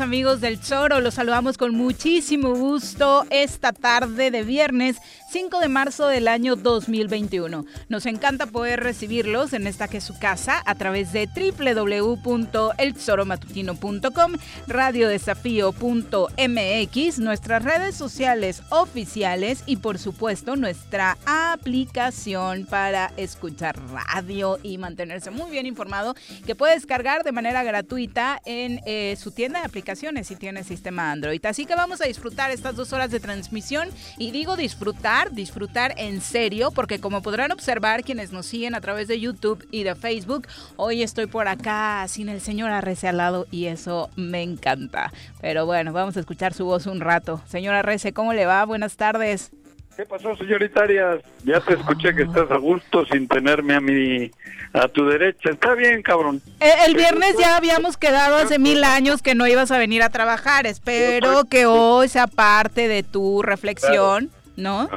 amigos del Choro. Los saludamos con muchísimo gusto esta tarde de viernes 5 de marzo del año 2021. Nos encanta poder recibirlos en esta que es su casa a través de www.elchoromatutino.com, radiodesafío.mx, nuestras redes sociales oficiales y por supuesto nuestra aplicación para escuchar radio y mantenerse muy bien informado que puede descargar de manera gratuita en eh, su tienda de aplicaciones si tiene sistema Android. Así que vamos a disfrutar estas dos horas de transmisión y digo disfrutar disfrutar, en serio, porque como podrán observar quienes nos siguen a través de YouTube y de Facebook, hoy estoy por acá sin el señor Arrece al lado y eso me encanta. Pero bueno, vamos a escuchar su voz un rato. Señora Arrece, ¿cómo le va? Buenas tardes. ¿Qué pasó, señorita Arias? Ya te escuché que estás a gusto sin tenerme a mi a tu derecha. Está bien, cabrón. Eh, el, viernes ya habíamos quedado hace mil años que no ibas a venir a trabajar. Espero que hoy sea parte de tu reflexión. ¿No?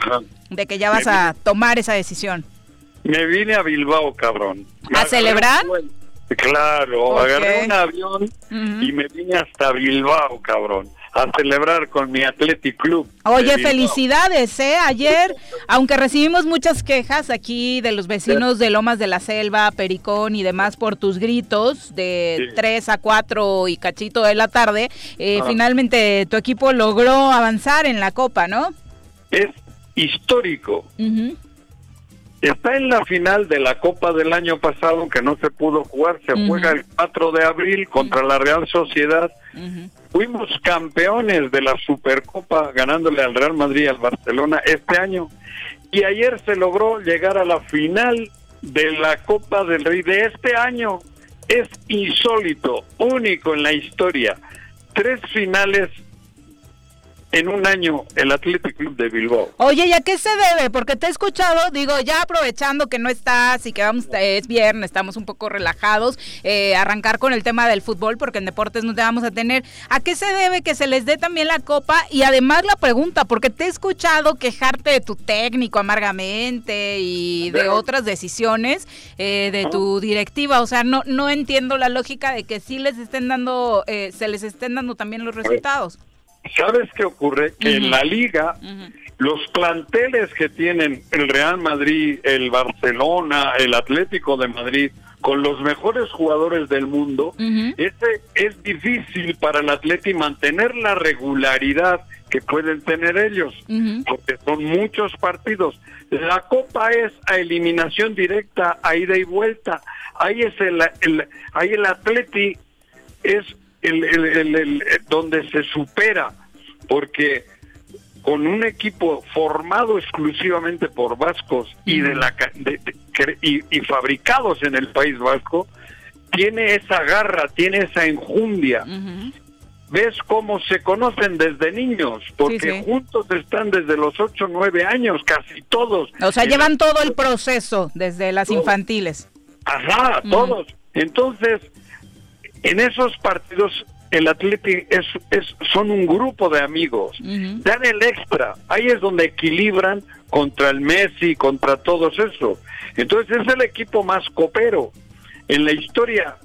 De que ya vas a tomar esa decisión. Me vine a Bilbao, cabrón. ¿A celebrar? Claro, agarré un avión y me vine hasta Bilbao, cabrón a celebrar con mi Athletic Club. Oye, felicidades, ¿eh? Ayer, aunque recibimos muchas quejas aquí de los vecinos de Lomas de la Selva, Pericón y demás por tus gritos de 3 a 4 y cachito de la tarde, eh, finalmente tu equipo logró avanzar en la Copa, ¿no? Es histórico. Está en la final de la Copa del año pasado que no se pudo jugar, se juega el 4 de abril contra la Real Sociedad. Fuimos campeones de la Supercopa ganándole al Real Madrid y al Barcelona este año. Y ayer se logró llegar a la final de la Copa del Rey de este año. Es insólito, único en la historia. Tres finales en un año el Athletic Club de Bilbao. Oye, ¿y a qué se debe? Porque te he escuchado, digo, ya aprovechando que no estás y que vamos, es viernes, estamos un poco relajados, eh, arrancar con el tema del fútbol, porque en deportes no te vamos a tener. ¿A qué se debe que se les dé también la copa? Y además la pregunta, porque te he escuchado quejarte de tu técnico amargamente y de otras decisiones eh, de tu directiva. O sea, no, no entiendo la lógica de que sí les estén dando, eh, se les estén dando también los resultados. ¿Sabes qué ocurre? Que en la liga, los planteles que tienen el Real Madrid, el Barcelona, el Atlético de Madrid, con los mejores jugadores del mundo, ese es difícil para el Atlético mantener la regularidad que pueden tener ellos, porque son muchos partidos. La Copa es a eliminación directa, a ida y vuelta. Ahí es el, el ahí el Atleti es el, el, donde se supera, porque con un equipo formado exclusivamente por vascos y de la y, fabricados en el País Vasco, tiene esa garra, tiene esa enjundia. Ves cómo se conocen desde niños, porque juntos están desde los 8 9 años, casi todos. O sea, llevan todo el proceso desde las infantiles. Ajá, todos. Entonces, en esos partidos el Atlético es, es, son un grupo de amigos, dan el extra, ahí es donde equilibran contra el Messi, contra todos eso. Entonces es el equipo más copero. En la historia,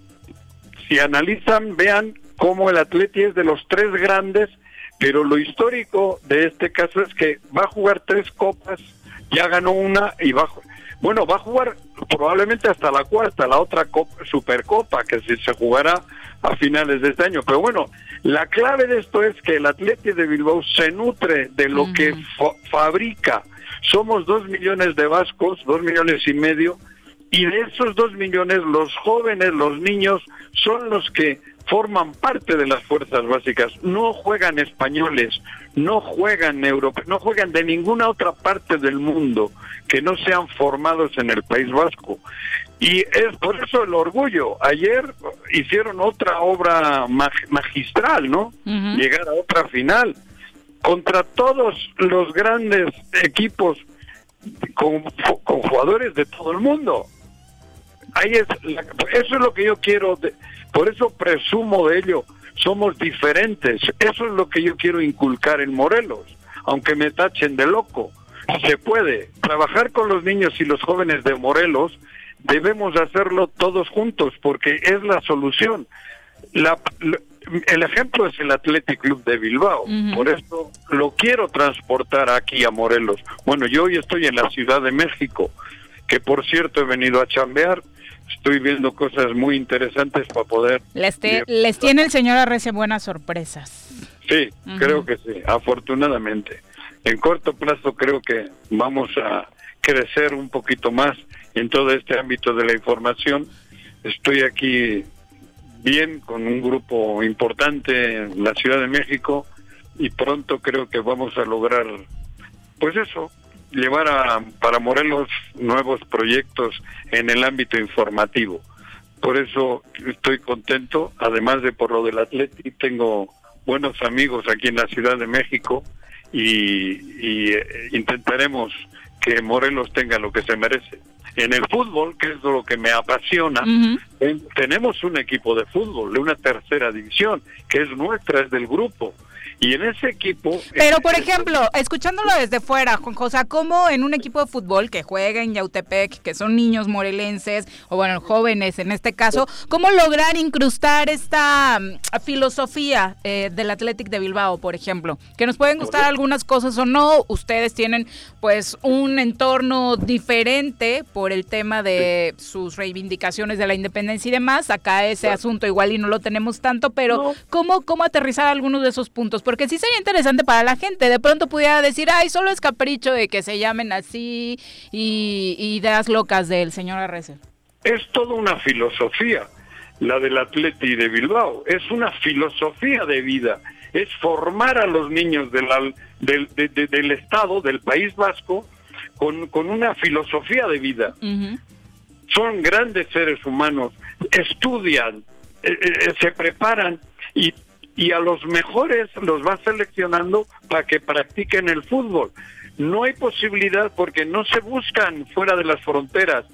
si analizan, vean cómo el Atleti es de los tres grandes, pero lo histórico de este caso es que va a jugar tres copas, ya ganó una y va a, bueno, va a jugar probablemente hasta la cuarta, la otra Supercopa, que si se jugará a finales de este año. Pero bueno, la clave de esto es que el Atleti de Bilbao se nutre de lo que fabrica somos dos millones de vascos, dos millones y medio, y de esos dos millones los jóvenes, los niños, son los que forman parte de las fuerzas básicas. No juegan españoles, no juegan europeos, no juegan de ninguna otra parte del mundo que no sean formados en el País Vasco. Y es por eso el orgullo. Ayer hicieron otra obra magistral, ¿no? Llegar a otra final contra todos los grandes equipos con, jugadores de todo el mundo. Ahí es eso es lo que yo quiero, por eso presumo de ello. Somos diferentes. Eso es lo que yo quiero inculcar en Morelos, aunque me tachen de loco. Se puede trabajar con los niños y los jóvenes de Morelos. Debemos hacerlo todos juntos porque es la solución. La, el ejemplo es el Athletic Club de Bilbao, por eso lo quiero transportar aquí a Morelos. Bueno, yo hoy estoy en la Ciudad de México, que por cierto he venido a chambear, estoy viendo cosas muy interesantes para poder... Les, les tiene el señor Arrece buenas sorpresas. Sí, creo que sí, afortunadamente. En corto plazo creo que vamos a crecer un poquito más en todo este ámbito de la información. Estoy aquí bien con un grupo importante en la Ciudad de México y pronto creo que vamos a lograr, pues eso, llevar a, para Morelos nuevos proyectos en el ámbito informativo. Por eso estoy contento, además de por lo del Atleti, tengo buenos amigos aquí en la Ciudad de México y, eh, intentaremos que Morelos tenga lo que se merece. En el fútbol, que es lo que me apasiona, tenemos un equipo de fútbol de una tercera división, que es nuestra, es del grupo. Y en ese equipo... Pero, por ejemplo, escuchándolo desde fuera, Juan José, ¿cómo en un equipo de fútbol que juega en Yautepec, que son niños morelenses, o bueno, jóvenes en este caso, cómo lograr incrustar esta mm, filosofía eh, del Athletic de Bilbao, por ejemplo? Que nos pueden gustar algunas cosas o no, ustedes tienen pues un entorno diferente por el tema de sus reivindicaciones de la independencia y demás, acá ese asunto igual y no lo tenemos tanto, pero ¿cómo, ¿cómo aterrizar algunos de esos puntos? Porque sí sería interesante para la gente. De pronto pudiera decir, ay, solo es capricho de que se llamen así y, ideas locas del señor Arrece. Es toda una filosofía, la del Atleti de Bilbao. Es una filosofía de vida. Es formar a los niños del, del, Estado, del País Vasco, con, con una filosofía de vida. Son grandes seres humanos, estudian, eh, eh, se preparan y y a los mejores los va seleccionando para que practiquen el fútbol. No hay posibilidad porque no se buscan fuera de las fronteras.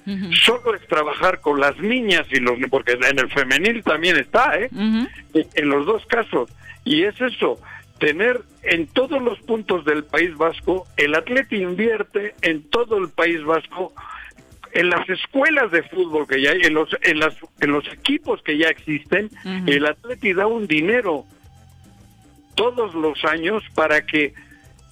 Solo es trabajar con las niñas y los porque en el femenil también está, ¿eh? En los dos casos. Y es eso, tener en todos los puntos del País Vasco, el atleta invierte en todo el País Vasco en las escuelas de fútbol que ya hay, en los, en las, en los equipos que ya existen, el Atleti da un dinero todos los años para que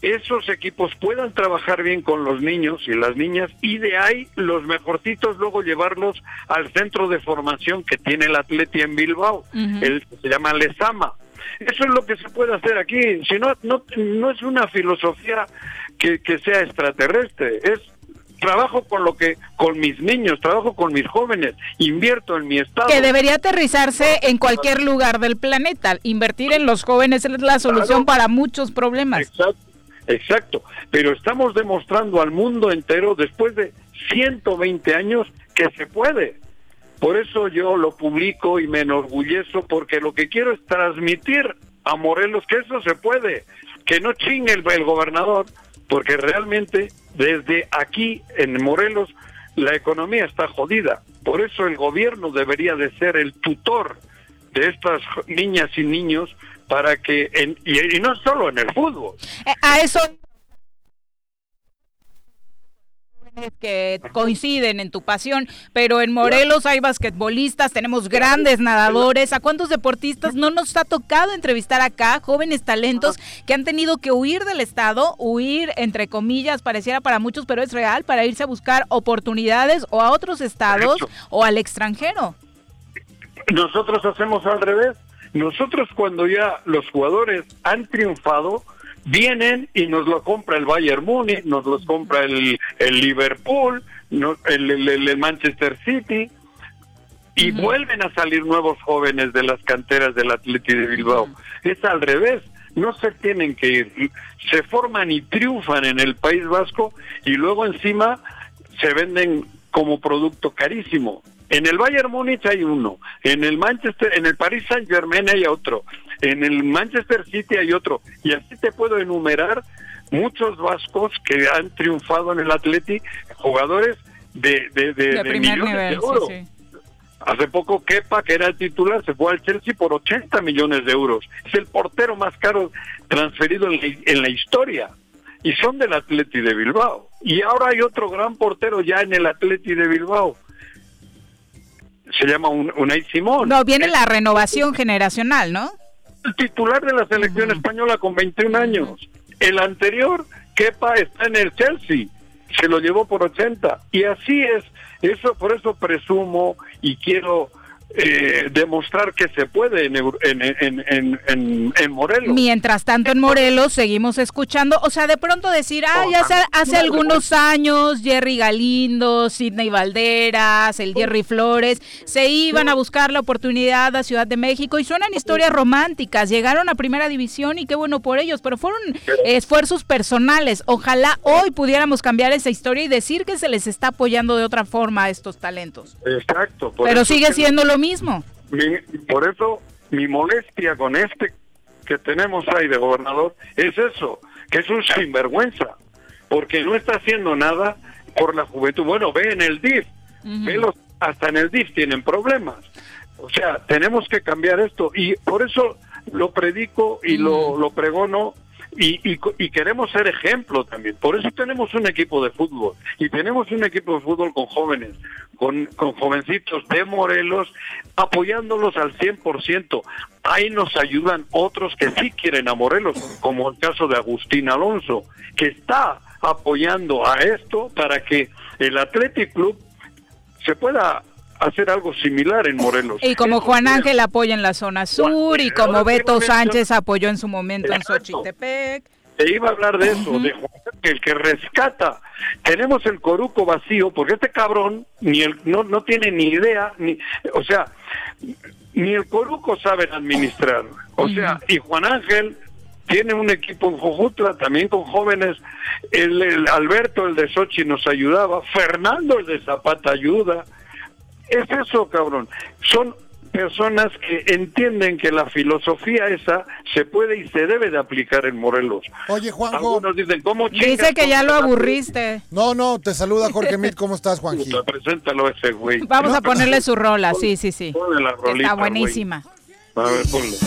esos equipos puedan trabajar bien con los niños y las niñas y de ahí los mejorcitos luego llevarlos al centro de formación que tiene el Atleti en Bilbao, el se llama Lesama. Eso es lo que se puede hacer aquí. Si no, no, no es una filosofía que, que sea extraterrestre, es trabajo con lo que con mis niños, trabajo con mis jóvenes, invierto en mi estado. Que debería aterrizarse en cualquier lugar del planeta. Invertir en los jóvenes es la solución para muchos problemas. Exacto, exacto. Pero estamos demostrando al mundo entero después de 120 años que se puede. Por eso yo lo publico y me enorgullezo porque lo que quiero es transmitir a Morelos que eso se puede, que no chingue el, el gobernador, porque realmente desde aquí en Morelos la economía está jodida. Por eso el gobierno debería de ser el tutor de estas niñas y niños para que, en, y, y no solo en el fútbol. Eh, a eso que coinciden en tu pasión, pero en Morelos hay basquetbolistas, tenemos grandes nadadores, ¿a cuántos deportistas no nos ha tocado entrevistar acá, jóvenes talentos que han tenido que huir del estado, huir entre comillas, pareciera para muchos, pero es real, para irse a buscar oportunidades o a otros estados o al extranjero? Nosotros hacemos al revés. Nosotros cuando ya los jugadores han triunfado, vienen y nos lo compra el Bayern Múnich, nos los compra el, el Liverpool, el, el, el, Manchester City, y uh -huh. vuelven a salir nuevos jóvenes de las canteras del Atleti de Bilbao. Uh -huh. Es al revés, no se tienen que ir, se forman y triunfan en el País Vasco y luego encima se venden como producto carísimo. En el Bayern Múnich hay uno, en el Manchester, en el Paris Saint Germain hay otro, en el Manchester City hay otro, y así te puedo enumerar muchos vascos que han triunfado en el Atleti, jugadores de, de, de, de, de millones nivel, de sí, sí. Hace poco Kepa, que era el titular, se fue al Chelsea por 80 millones de euros. Es el portero más caro transferido en la, en la historia. Y son del Atleti de Bilbao. Y ahora hay otro gran portero ya en el Atleti de Bilbao se llama un, Unai Simón. No, viene la renovación generacional, ¿no? El titular de la selección uh -huh. española con 21 años. El anterior, Kepa, está en el Chelsea. Se lo llevó por 80. Y así es. Eso, por eso presumo y quiero eh, demostrar que se puede en, en, en, Morelos. Mientras tanto en Morelos seguimos escuchando, o sea, de pronto decir, ah, ya hace, hace algunos años Jerry Galindo, Sidney Valderas, el Jerry Flores, se iban a buscar la oportunidad a Ciudad de México y suenan historias románticas, llegaron a primera división y qué bueno por ellos, pero fueron esfuerzos personales. Ojalá hoy pudiéramos cambiar esa historia y decir que se les está apoyando de otra forma a estos talentos. Exacto. Pero sigue siendo lo mismo. Mi, por eso mi molestia con este que tenemos ahí de gobernador es eso, que es un sinvergüenza, porque no está haciendo nada por la juventud. Bueno, ve en el DIF, uh -huh. ve los, hasta en el DIF tienen problemas. O sea, tenemos que cambiar esto y por eso lo predico y uh -huh. lo, lo pregono y, y, y, queremos ser ejemplo también. Por eso tenemos un equipo de fútbol y tenemos un equipo de fútbol con jóvenes, con, con jovencitos de Morelos, apoyándolos al 100%. Ahí nos ayudan otros que sí quieren a Morelos, como el caso de Agustín Alonso, que está apoyando a esto para que el Athletic Club se pueda hacer algo similar en Morelos. Y como Juan Ángel apoya en la zona sur y como Beto Sánchez apoyó en su momento en Xochitepec. Te iba a hablar de eso, uh -huh. de Juan Ángel que rescata. Tenemos el coruco vacío porque este cabrón ni el, no, no tiene ni idea, ni, o sea, ni el coruco saben administrar. O sea, y Juan Ángel tiene un equipo en Jojutla, también con jóvenes. El, el Alberto, el de Sochi, nos ayudaba. Fernando, el de Zapata, ayuda. Es eso, cabrón. Son personas que entienden que la filosofía esa se puede y se debe de aplicar en Morelos. Oye, Juanjo. Algunos dicen, ¿cómo Dice que ya lo aburriste. No, no, te saluda Jorge Mit. ¿Cómo estás, Juanji? Puta, preséntalo a ese güey. Vamos no, a ponerle su rola, sí, sí, sí. Ponle la rolita, Está buenísima. Wey. A ver, ponle.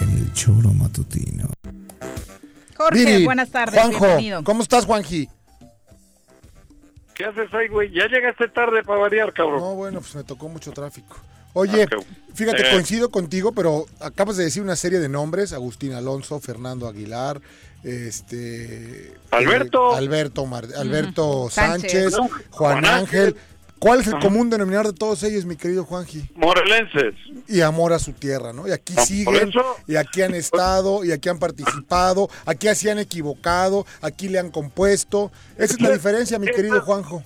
En el choro matutino. Jorge, Viri, buenas tardes, Juanjo, bienvenido. ¿cómo estás, Juanji? ¿Qué haces ahí, güey? Ya llegaste tarde para variar, cabrón. No, bueno, pues me tocó mucho tráfico. Oye, Ah, fíjate, Eh. coincido contigo, pero acabas de decir una serie de nombres, Agustín Alonso, Fernando Aguilar, este Alberto. eh, Alberto, Mar- Alberto Sánchez. Juan Juan Ángel. Ángel. ¿Cuál es el común denominador de todos ellos, mi querido Juanji? Morelenses. Y amor a su tierra, ¿no? Y aquí Ah, por siguen, eso- y aquí han estado, y aquí han participado, aquí se han equivocado, aquí le han compuesto. Esa es la diferencia, mi querido Juanjo.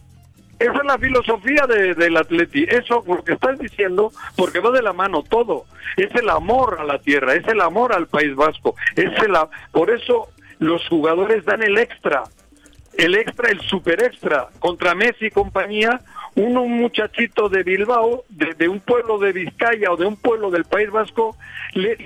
Esa es la filosofía de, del Atleti. Eso, lo que estás diciendo, porque va de la mano todo. Es el amor a la tierra, es el amor al País Vasco. Es el, a- por eso los jugadores dan el extra. El extra, el super extra. Contra Messi y compañía, uno, un muchachito de Bilbao, de, un pueblo de Vizcaya o de un pueblo del País Vasco, le,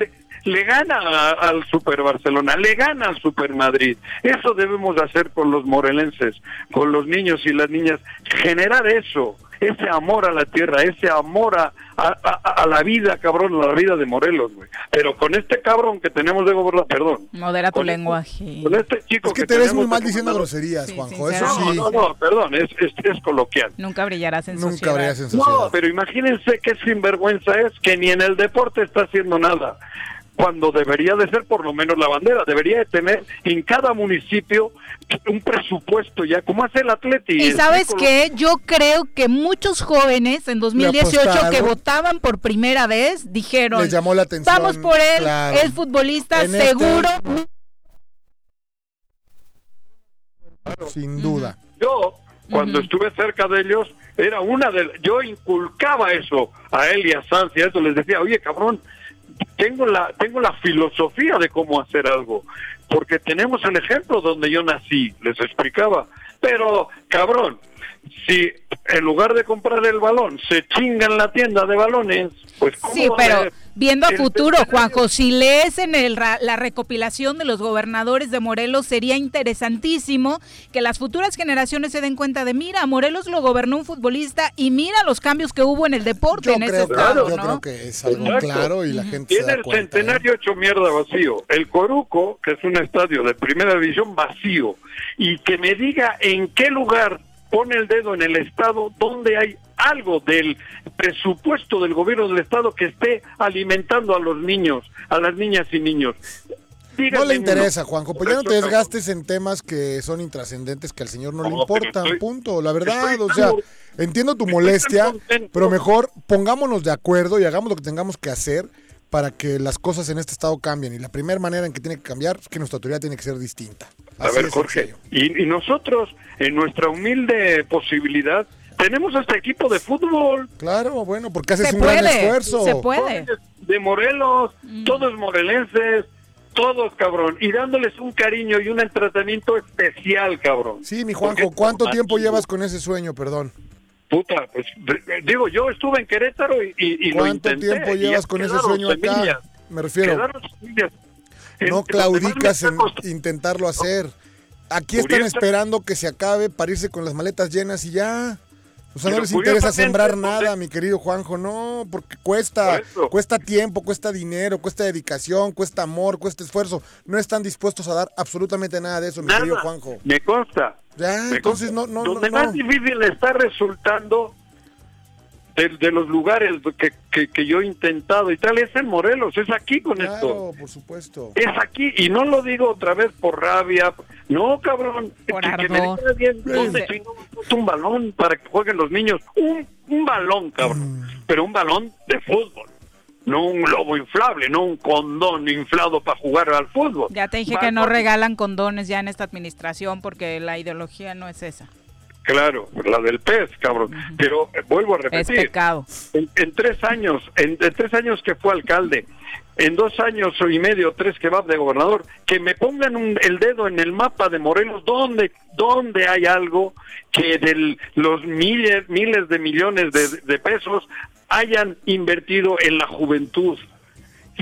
le- gana al Super Barcelona, le gana al Super Madrid. Eso debemos de hacer con los morelenses, con los niños y las niñas, generar eso, ese amor a la tierra, ese amor a, a- a- a la vida, cabrón, a la vida de Morelos, güey. Pero con este cabrón que tenemos de gobernador, perdón. Modera tu con este- lenguaje. Con este chico Es que te ves muy mal diciendo gobernador- groserías, Sí, Juanjo. Eso sí. No, no, no, perdón, es, es, es coloquial. Nunca brillarás en Nunca sociedad. en No, pero imagínense qué sinvergüenza es que ni en el deporte está haciendo nada. Cuando debería de ser por lo menos la bandera, debería de tener en cada municipio un presupuesto ya, como hace el Atleti. Y sabes qué, yo creo que muchos jóvenes en 2018 que votaban por primera vez dijeron, Les llamó la atención, vamos por él, claro. es futbolista En este- seguro. Sin duda. Yo, cuando estuve cerca de ellos, era una de... Yo inculcaba eso a él y a Sanz y a eso. Les decía, oye, cabrón, tengo la, tengo la filosofía de cómo hacer algo. Porque tenemos el ejemplo donde yo nací, les explicaba. Pero, cabrón, si en lugar de comprar el balón se chinga en la tienda de balones, pues... ¿cómo Sí, pero viendo a el futuro? Juanjo, si lees en el ra- la recopilación de los gobernadores de Morelos, sería interesantísimo que las futuras generaciones se den cuenta de, mira, Morelos lo gobernó un futbolista y mira los cambios que hubo en el deporte Yo en ese creo, estado, yo ¿no? creo que es algo Exacto. claro y la gente se Tiene da el cuenta. ¿eh? centenario hecho mierda vacío. El Coruco, que es un estadio de primera división vacío, y que me diga en qué lugar pone el dedo en el estado donde hay algo del presupuesto del gobierno del estado que esté alimentando a los niños, a las niñas y niños. No le uno. interesa, Juanjo. Pues ya no te desgastes en temas que son intrascendentes que al señor no, le importan. estoy- punto. La verdad, o sea, entiendo tu molestia, pero mejor pongámonos de acuerdo y hagamos lo que tengamos que hacer para que las cosas en este estado cambien. Y la primera manera en que tiene que cambiar es que nuestra autoridad tiene que ser distinta. A ver, Jorge, y, y nosotros, en nuestra humilde posibilidad, tenemos este equipo de fútbol. Claro, bueno, porque haces Se un gran esfuerzo. se puede. de Morelos, todos morelenses, todos cabrón, y dándoles un cariño y un tratamiento especial, cabrón. Sí, mi Juanjo, ¿cuánto tiempo llevas con ese sueño, perdón? Puta, pues digo, yo estuve en Querétaro y, y, y lo ¿Cuánto intenté. tiempo llevas con ese sueño acá? semillas, Me refiero. En- no claudicas en intentarlo hacer. Aquí están esperando que se acabe para irse con las maletas llenas y ya. O sea, no les interesa sembrar nada, mi querido Juanjo, no, porque cuesta, Por cuesta tiempo, cuesta dinero, cuesta dedicación, cuesta amor, cuesta esfuerzo. No están dispuestos a dar absolutamente nada de eso, mi querido Juanjo. me consta. Ya, Me entonces consta. no, no, Donde no, más difícil está resultando de, de los lugares que, que, que yo he intentado y tal, es en Morelos, es aquí con esto. Claro, por supuesto. Es aquí, y no lo digo otra vez por rabia. No, cabrón. Por que, que me ardor. diga bien Sí. dónde chingón puso un balón para que jueguen los niños. Un, un balón, cabrón. Mm. Pero un balón de fútbol. No un globo inflable, no un condón inflado para jugar al fútbol. Ya te dije que no regalan condones ya en esta administración porque la ideología no es esa. Claro, la del pez, cabrón. Pero eh, vuelvo a Es repetir. pecado. En, en tres años, en, en tres años que fue alcalde, en dos años y medio, tres que va de gobernador, que me pongan un- el dedo en el mapa de Morelos, donde, donde hay algo que de los miles, miles de millones de, de pesos hayan invertido en la juventud,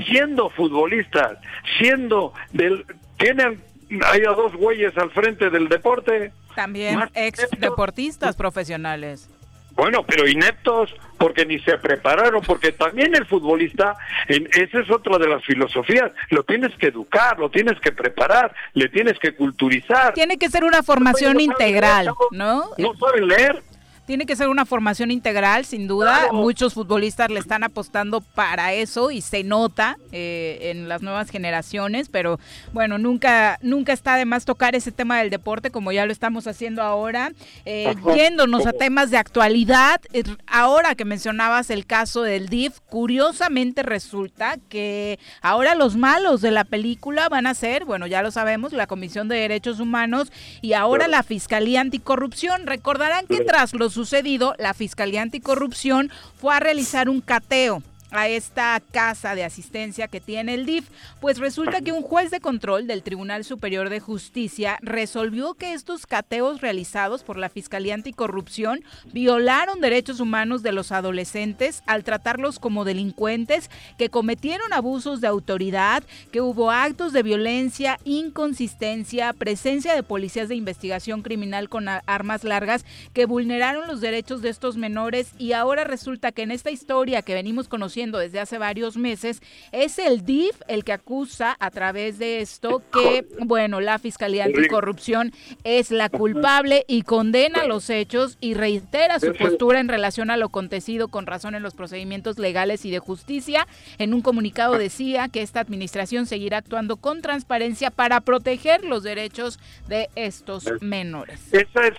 siendo futbolistas, siendo del, tienen, hay a dos güeyes al frente del deporte, También Más ex deportistas profesionales. Bueno, pero ineptos porque ni se prepararon, porque también el futbolista, en, esa es otra de las filosofías, lo tienes que educar, lo tienes que preparar, le tienes que culturizar. Tiene que ser una formación No saben leer, integral. ¿no? No saben leer. Tiene que ser una formación integral, sin duda. Claro. Muchos futbolistas le están apostando para eso y se nota eh, en las nuevas generaciones, pero bueno, nunca, nunca está de más tocar ese tema del deporte como ya lo estamos haciendo ahora. Eh, yéndonos a temas de actualidad, eh, ahora que mencionabas el caso del DIF, curiosamente resulta que ahora los malos de la película van a ser, bueno, ya lo sabemos, la Comisión de Derechos Humanos y ahora la Fiscalía Anticorrupción. Recordarán que tras los sucedido, la Fiscalía Anticorrupción fue a realizar un cateo a esta casa de asistencia que tiene el DIF, pues resulta que un juez de control del Tribunal Superior de Justicia resolvió que estos cateos realizados por la Fiscalía Anticorrupción violaron derechos humanos de los adolescentes al tratarlos como delincuentes que cometieron abusos de autoridad, que hubo actos de violencia, inconsistencia, presencia de policías de investigación criminal con armas largas que vulneraron los derechos de estos menores. Y ahora resulta que en esta historia que venimos conociendo desde hace varios meses, es el DIF el que acusa a través de esto que, bueno, la Fiscalía Anticorrupción es la culpable y condena los hechos y reitera su postura en relación a lo acontecido con razón en los procedimientos legales y de justicia. En un comunicado decía que esta administración seguirá actuando con transparencia para proteger los derechos de estos menores. Esa es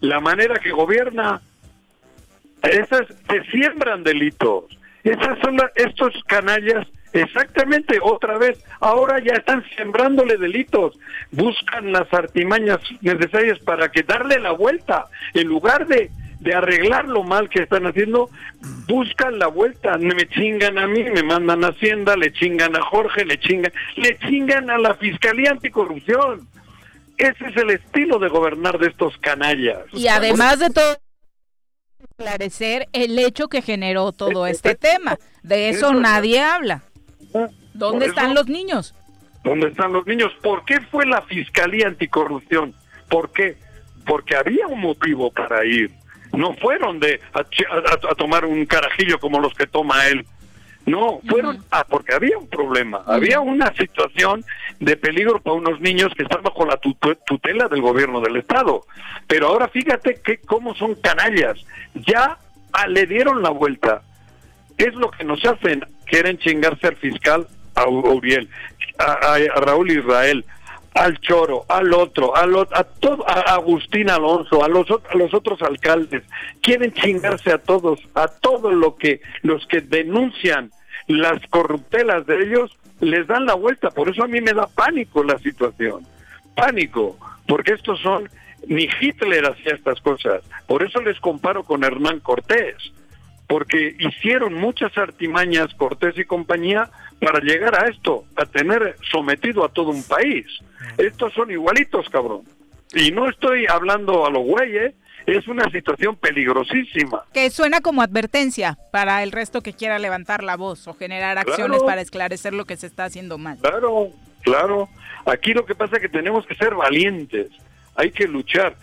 la manera que gobierna. Esas se siembran delitos. Esas son estos canallas, exactamente, otra vez, ahora ya están sembrándole delitos, buscan las artimañas necesarias para que darle la vuelta, en lugar de, de arreglar lo mal que están haciendo, buscan la vuelta, me chingan a mí, me mandan a Hacienda, le chingan a Jorge, le chingan, le chingan a la Fiscalía Anticorrupción. Ese es el estilo de gobernar de estos canallas. Y además de todo esclarecer el hecho que generó todo este tema. De eso, nadie habla. ¿Dónde están los niños? ¿Dónde están los niños? ¿Por qué fue la Fiscalía Anticorrupción? ¿Por qué? Porque había un motivo para ir. No fueron de a tomar un carajillo como los que toma él. No, fueron ah, porque había un problema, había una situación de peligro para unos niños que están bajo la tutela del gobierno del estado. Pero ahora fíjate que cómo son canallas, ya ah, le dieron la vuelta. Es lo que nos hacen, quieren chingarse al fiscal a Uriel, a, Raúl Israel, al Choro, al otro, al a todo, a Agustín Alonso, a los a los otros alcaldes, quieren chingarse a todos, a todo lo que los que denuncian las corruptelas de ellos les dan la vuelta, por eso a mí me da pánico la situación. Pánico, porque estos son ni Hitler hacía estas cosas. Por eso les comparo con Hernán Cortés, porque hicieron muchas artimañas Cortés y compañía para llegar a esto, a tener sometido a todo un país. Estos son igualitos, cabrón. Y no estoy hablando a los güeyes, es una situación peligrosísima. Que suena como advertencia para el resto que quiera levantar la voz o generar acciones para esclarecer lo que se está haciendo mal. Claro, claro. Aquí lo que pasa es que tenemos que ser valientes, hay que luchar.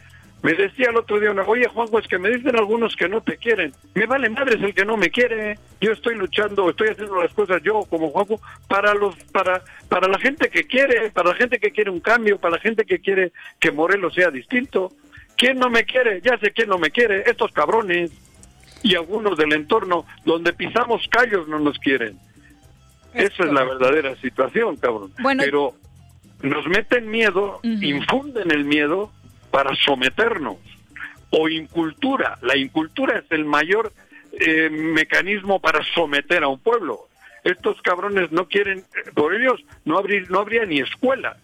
Me decía el otro día una, oye Juanjo, es que me dicen algunos que no te quieren. Me vale madre es el que no me quiere. Yo estoy luchando, estoy haciendo las cosas yo como Juanjo para los, para, para la gente que quiere, para la gente que quiere un cambio, para la gente que quiere que Morelos sea distinto. ¿Quién no me quiere? Ya sé quién no me quiere, estos cabrones. Y algunos del entorno donde pisamos callos no nos quieren. Esa es la verdadera situación, cabrón. Pero nos meten miedo, infunden el miedo para someternos o incultura. La incultura es el mayor eh, mecanismo para someter a un pueblo. Estos cabrones no quieren, eh, por ellos no, habría, no habría ni escuelas.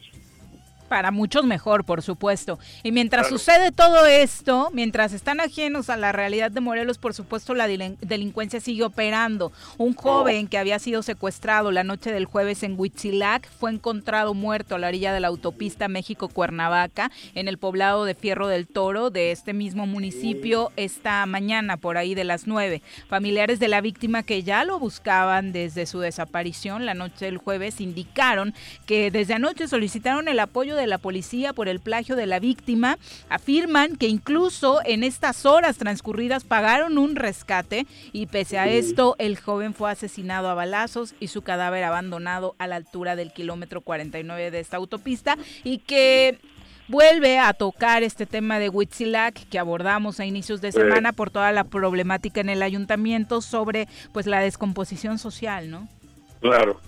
Para muchos mejor, por supuesto. Y mientras sucede todo esto, mientras están ajenos a la realidad de Morelos, por supuesto la delincuencia sigue operando. Un joven que había sido secuestrado la noche del jueves en Huitzilac fue encontrado muerto a la orilla de la autopista México-Cuernavaca, en el poblado de Fierro del Toro de este mismo municipio, esta mañana, por ahí de las nueve. Familiares de la víctima que ya lo buscaban desde su desaparición la noche del jueves indicaron que desde anoche solicitaron el apoyo de la policía por el plagio de la víctima. Afirman que incluso en estas horas transcurridas pagaron un rescate y pese a esto el joven fue asesinado a balazos y su cadáver abandonado a la altura del kilómetro 49 de esta autopista y que vuelve a tocar este tema de Huitzilac que abordamos a inicios de semana por toda la problemática en el ayuntamiento sobre pues la descomposición social, ¿no? Claro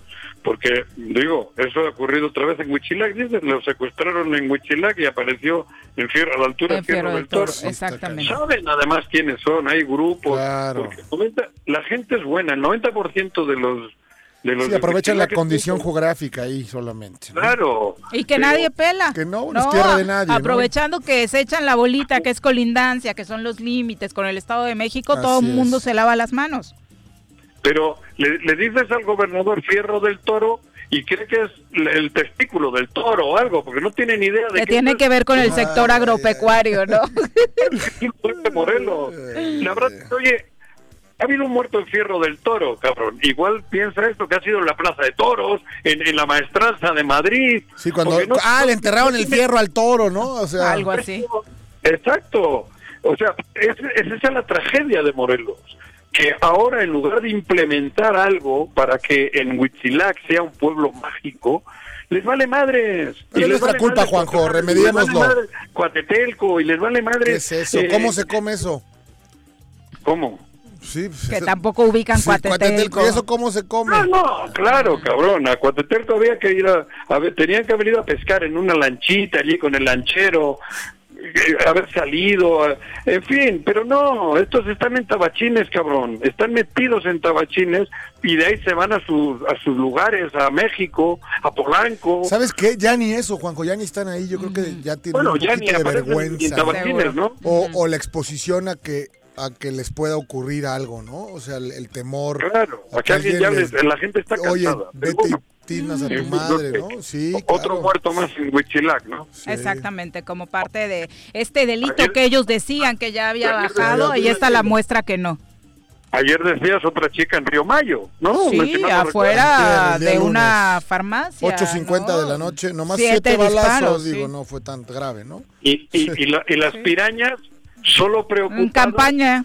porque digo, eso ha ocurrido otra vez en Huichilac, dicen, lo secuestraron en Huichilac y apareció en Fierro, a la altura de Fierro, del Toro. Exactamente. Saben además quiénes son, hay grupos. la gente es buena, el 90% de los De los Sí, de aprovechan la condición geográfica ahí solamente. ¿no? Claro. Y que Pero- nadie pela. Que no, no es tierra de nadie, ¿no? Aprovechando que se echan la bolita, que es colindancia, que son los límites con el Estado de México, todo Así el mundo se lava las manos. Pero le, le dices al gobernador Fierro del Toro y cree que es el testículo del toro o algo, porque no tiene ni idea de Que qué tiene es que ver con el sector agropecuario, ¿no? de Morelos. La verdad, oye, ha habido un muerto en Fierro del Toro, cabrón. Igual piensa esto que ha sido en la Plaza de Toros, en, en la Maestranza de Madrid. Sí, cuando. No- ah, le enterraron el fierro al toro, ¿no? O sea. Algo así. Exacto. O sea, es, es esa la tragedia de Morelos. Que ahora, en lugar de implementar algo para que en Huitzilac sea un pueblo mágico, les vale madres. Pero Y es les vale culpa, madres Juanjo, remediémoslo. vale madres Coatetelco y les vale madre. ¿Qué es eso? ¿Cómo se come eso? ¿Cómo? Sí, pues, Que tampoco ubican sí, Cuatetelco. ¿Y eso cómo se come? Ah, no, claro, cabrón. A Coatetelco había que ir a, a ver, tenían que haber ido a pescar en una lanchita allí con el lanchero, eh, haber salido, eh, en fin, pero no, estos están en tabachines, cabrón. Están metidos en tabachines y de ahí se van a sus, a sus lugares, a México, a Polanco. ¿Sabes qué? Ya ni eso, Juanjo, ya ni están ahí. Yo creo que ya tienen Bueno, un ya ni de en vergüenza. tabachines, ¿no? O, o la exposición a que a que les pueda ocurrir algo, ¿no? O sea, el, el temor. Claro, a aquí alguien ya les, la gente está Oye, cansada. vete seguro. Tinas a Sí, tu madre, ¿no? Sí, Otro claro. muerto más en Huichilac, ¿no? Sí. Exactamente, como parte de este delito Ayer- que ellos decían que ya había bajado, y está la muestra que no. Ayer decías otra chica en Río Mayo, ¿no? Sí, afuera de una farmacia. 8.50 ¿no? de la noche, nomás Siete siete, balazos, disparos, digo, sí. no fue tan grave, ¿no? Y, y, y, la- y las pirañas solo preocupadas. En campaña.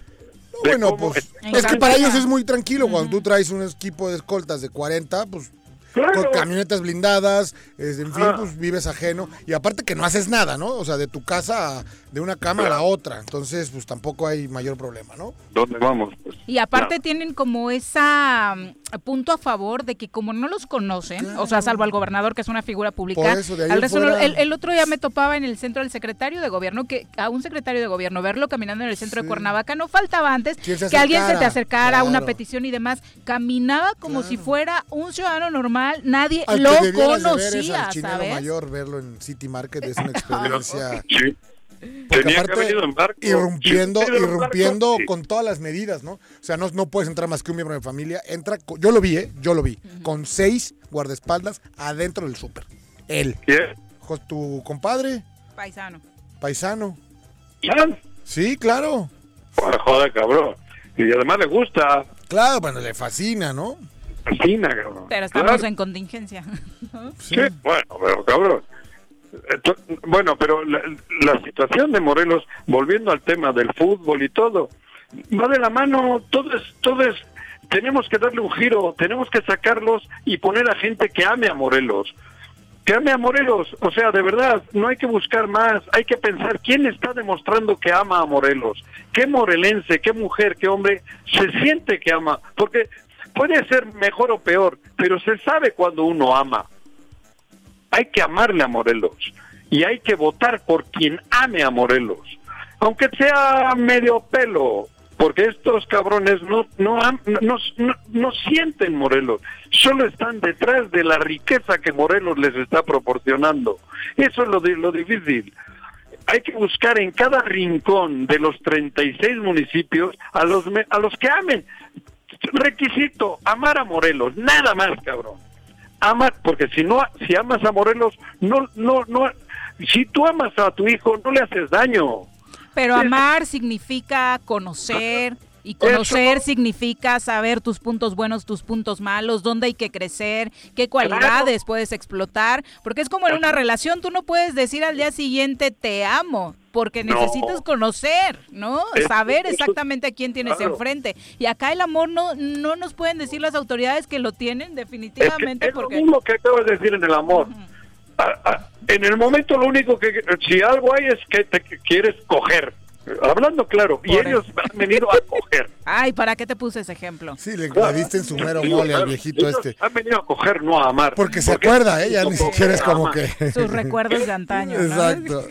No, bueno, pues es que para ellos es muy tranquilo. Cuando tú traes un equipo de escoltas de 40, pues Claro. con camionetas blindadas, en fin, Ah. pues vives ajeno. Y aparte que no haces nada, ¿no? O sea, de tu casa, a- de una cama a la otra. Entonces, pues tampoco hay mayor problema, ¿no? ¿Dónde vamos? Pues, Y aparte tienen como esa mm, punto a favor de que como no los conocen, o sea, salvo al gobernador que es una figura pública, Por eso, de ahí al resto fuera- el, el otro día me topaba en el centro del secretario de gobierno, que a un secretario de gobierno verlo caminando en el centro de. Cuernavaca no faltaba antes ¿Quién se que alguien se te acercara? a una petición y demás, caminaba como si fuera un ciudadano normal, nadie Al lo que debieras de ver es conocía, al chinero ¿sabes? mayor, verlo en City Market es una experiencia... Sí. Porque Tenía que aparte, haber ido en barco. irrumpiendo, Sí, barco, irrumpiendo sí. con todas las medidas, ¿no? O sea, no, no puedes entrar más que un miembro de familia. Entra, yo lo vi, ¿eh? Yo lo vi. Con seis guardaespaldas adentro del súper. Él. ¿Qué? Jo- Tu compadre, Paisano. paisano. ¿Ya? Sí, claro. Joder, cabrón. Y además le gusta. Claro, bueno, le fascina, ¿no? Cabrón. Pero estamos Claro. en contingencia. Sí, bueno, pero cabrón. Bueno, pero la, la situación de Morelos, volviendo al tema del fútbol y todo, va de la mano, todo es, todo es, tenemos que darle un giro, tenemos que sacarlos y poner a gente que ame a Morelos. Que ame a Morelos, o sea, de verdad, no hay que buscar más, hay que pensar quién está demostrando que ama a Morelos, qué morelense, qué mujer, qué hombre se siente que ama, porque puede ser mejor o peor, pero se sabe cuando uno ama hay que amarle a Morelos y hay que votar por quien ame a Morelos, aunque sea medio pelo, porque estos cabrones no no, no, no, no sienten Morelos, solo están detrás de la riqueza que Morelos les está proporcionando. Eso es lo, lo difícil. Hay que buscar en cada rincón de los 36 municipios a los, a los que amen. Requisito, amar a Morelos, nada más, cabrón ama porque si no si amas a Morelos no no no si tú amas a tu hijo no le haces daño Pero amar significa conocer. Y conocer significa saber tus puntos buenos, tus puntos malos, dónde hay que crecer, qué cualidades puedes explotar. Porque es como en una relación, tú no puedes decir al día siguiente te amo, porque No. necesitas conocer, ¿no? Es- Saber exactamente a quién tienes claro. enfrente. Y acá el amor no, no nos pueden decir las autoridades que lo tienen es, que definitivamente es lo porque... mismo que acabas de decir en el amor A- a- en el momento lo único que si algo hay es que te que quieres coger hablando claro y ellos han venido a coger Ay, ¿para qué te puse ese ejemplo? Sí, le, le diste en su mero mole al viejito Ellos este. han venido a coger no a amar Porque se acuerda, ¿eh? Ya ni siquiera es como que... Sus recuerdos de antaño. ¿no? Exacto.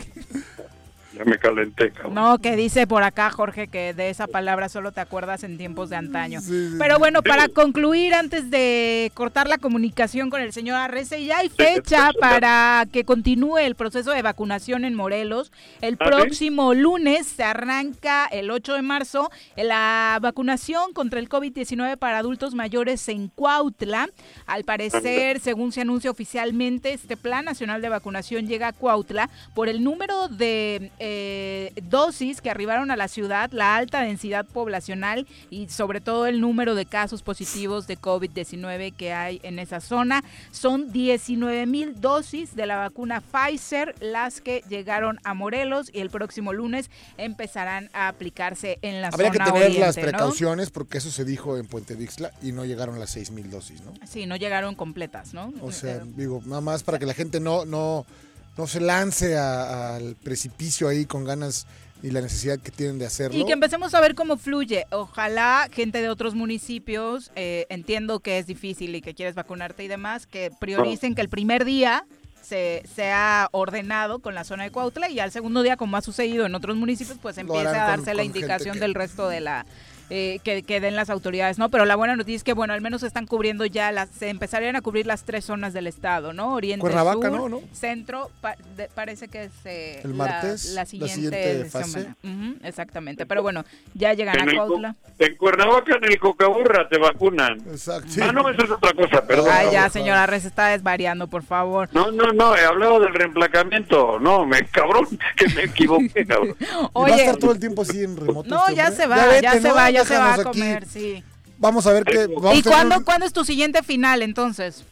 Ya me calenté, cabrón. No, que dice por acá, Jorge, que de esa palabra solo te acuerdas en tiempos de antaño. Sí, sí, Pero bueno, para concluir, antes de cortar la comunicación con el señor Arrece, ya hay fecha para que continúe el proceso de vacunación en Morelos. El ¿Ah, sí? próximo lunes se arranca el 8 de marzo la vacunación contra el COVID-19 para adultos mayores en Cuautla. Al parecer, según se anuncia oficialmente, este Plan Nacional de Vacunación llega a Cuautla por el número de eh, dosis que arribaron a la ciudad, la alta densidad poblacional y sobre todo el número de casos positivos de COVID-19 que hay en esa zona. Son 19 mil dosis de la vacuna Pfizer las que llegaron a Morelos y el próximo lunes empezarán a aplicarse en la Habría que zona tener las oriente, ¿no? precauciones porque eso se dijo en Puente Dixla y no llegaron las 6 mil dosis, ¿no? Sí, no llegaron completas, ¿no? O sea, digo, nada más para que la gente no, no, no se lance a- al precipicio ahí con ganas y la necesidad que tienen de hacerlo. Y que empecemos a ver cómo fluye. Ojalá gente de otros municipios, eh, entiendo que es difícil y que quieres vacunarte y demás, que prioricen que el primer día se sea ordenado con la zona de Cuautla y al segundo día, como ha sucedido en otros municipios, pues empiece a con- darse la con indicación que- del resto de la... eh, que, que den las autoridades, ¿no? Pero la buena noticia es que, bueno, al menos se están cubriendo ya las, se empezarían a cubrir las tres zonas del estado, ¿no? Oriente, Cuernavaca, sur, ¿no? ¿No? centro, pa- de- parece que es eh, El la- martes, la, la siguiente, siguiente fase. semana. Ujú, exactamente, pero bueno, ya llegan En, a Cuautla. en Cuernavaca, en el Cocaburra, te vacunan. Exacto. sí. Ah, no, eso es otra cosa, perdón. No, ya, por señora Res, está desvariando, por favor. No, no, no, he hablado del reemplacamiento. No, me cabrón, que me equivoqué, cabrón. Y va a Oye, estar todo el tiempo así en remoto. no, este ya hombre? se va, ya, vete, se ¿no? va, ya se va a Déjanos aquí. comer, sí. Vamos a ver qué. vamos ¿Y cuándo, un- cuándo es tu siguiente final, entonces?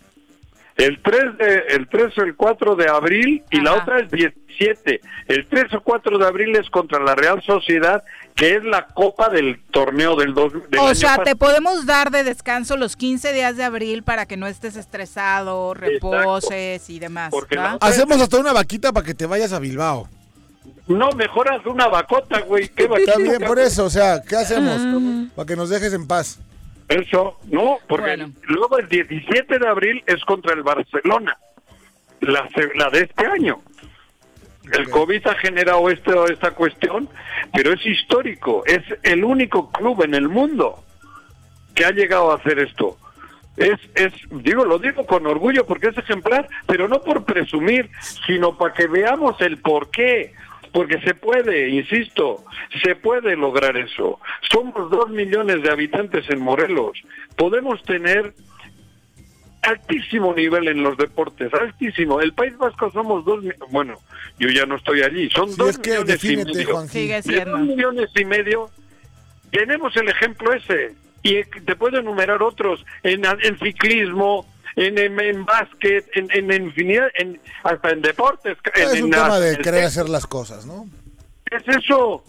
El 3, de, el 3 o el 4 de abril y la otra es 17. El 3 o 4 de abril es contra la Real Sociedad, que es la copa del torneo del, dos, del O año sea, pasado. te podemos dar de descanso los 15 días de abril para que no estés estresado, reposes y demás. Hacemos hasta una vaquita para que te vayas a Bilbao. No, mejoras una vacota, güey. ¿Qué vaquita, Está bien, por eso, o sea, ¿qué hacemos? Para que nos dejes en paz. Eso, no, porque Bueno. luego el 17 de abril es contra el Barcelona, la, se- la de este año. El. COVID ha generado esto, esta cuestión, pero es histórico, es el único club en el mundo que ha llegado a hacer esto. Es, es, digo, lo digo con orgullo porque es ejemplar, pero no por presumir, sino para que veamos el por qué. Porque se puede, insisto, se puede lograr eso. Somos dos millones de habitantes en Morelos. Podemos tener altísimo nivel en los deportes, altísimo. El País Vasco somos dos, bueno, yo ya no estoy allí, son Si dos es que millones y medio. Sigue De dos millones y medio, tenemos el ejemplo ese. Y te puedo enumerar otros, en, en ciclismo, en, en, en básquet, en, en infinidad, en, hasta en deportes. en- Es en un la- tema de en- querer hacer las cosas, ¿no? Es eso.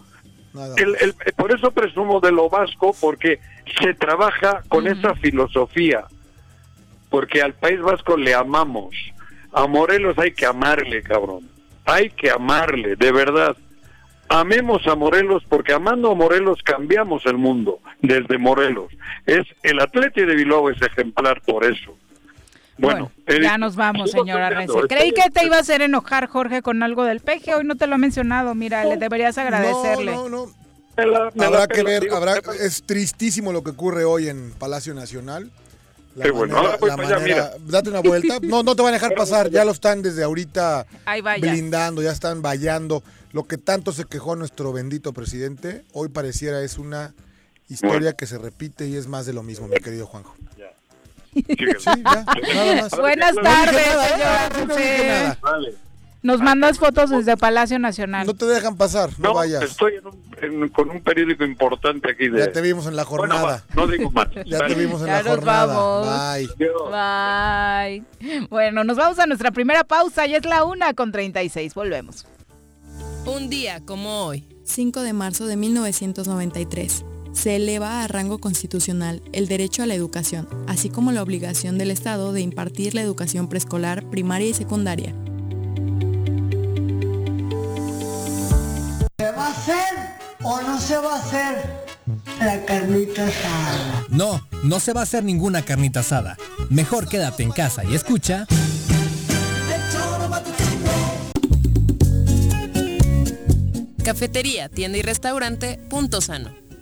El- por eso presumo de lo vasco, porque se trabaja con esa filosofía. Porque al País Vasco le amamos. A Morelos hay que amarle, cabrón. Hay que amarle, de verdad. Amemos a Morelos porque amando a Morelos cambiamos el mundo desde Morelos. Es el Atleti de Bilbao es ejemplar por eso. Bueno, ya nos vamos, señora. Rece. Creí que te iba a hacer enojar, Jorge, con algo del peje. Hoy no te lo ha mencionado. Mira, le deberías agradecerle. No, no, no. Me la- me Habrá que ver, digo, habrá, es tristísimo lo que ocurre hoy en Palacio Nacional. La Qué bueno, ahora voy la allá, manera- date una vuelta. No, no te van a dejar pasar, ya lo están desde ahorita blindando, ya están vallando. Lo que tanto se quejó nuestro bendito presidente, hoy pareciera es una historia que se repite y es más de lo mismo, mi querido Juanjo. Síguele. Sí, ya, nada más. Buenas tardes, no. Vale. Nos mandas fotos desde Palacio Nacional. No te dejan pasar, no, No, vayas. estoy en un- en- con un periódico importante aquí de... Ya te vimos en la jornada. no digo más. Ya Vale. te vimos en Ya la nos jornada. vamos. Bye. Bye. Bueno, nos vamos a nuestra primera pausa. Ya es la una con 36. Volvemos. Un día como hoy. 5 de marzo de 1993. Se eleva a rango constitucional el derecho a la educación, así como la obligación del Estado de impartir la educación preescolar, primaria y secundaria. ¿Se va a hacer o no se va a hacer la carnita asada? No, no se va a hacer ninguna carnita asada. Mejor quédate en casa y escucha. Cafetería, tienda y restaurante Punto Sano.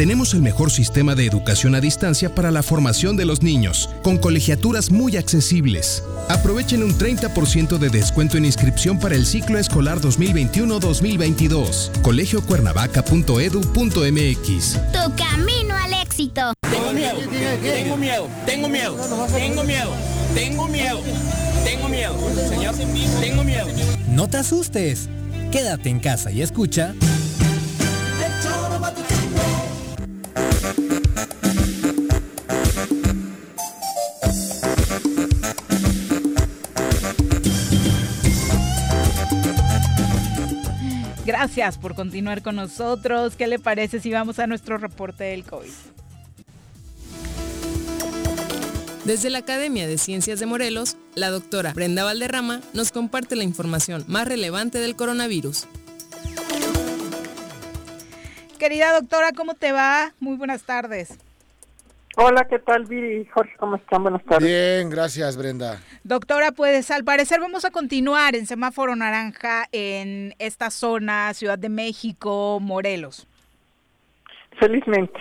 Tenemos el mejor sistema de educación a distancia para la formación de los niños, con colegiaturas muy accesibles. Aprovechen un 30% de descuento en inscripción para el ciclo escolar 2021-2022. colegiocuernavaca.edu.mx. Tu camino al éxito. Tengo miedo, tengo miedo, tengo miedo, tengo miedo, tengo miedo, tengo miedo, señor, tengo miedo. No te asustes. Quédate en casa y escucha. Gracias por continuar con nosotros. ¿Qué le parece si vamos a nuestro reporte del COVID? Desde la Academia de Ciencias de Morelos, la doctora Brenda Valderrama nos comparte la información más relevante del coronavirus. Querida doctora, ¿cómo te va? Muy buenas tardes. Hola, ¿qué tal, Viri y Jorge? ¿Cómo están? Buenas tardes. Bien, gracias, Brenda. Doctora, pues al parecer vamos a continuar en semáforo naranja en esta zona, Ciudad de México, Morelos. Felizmente.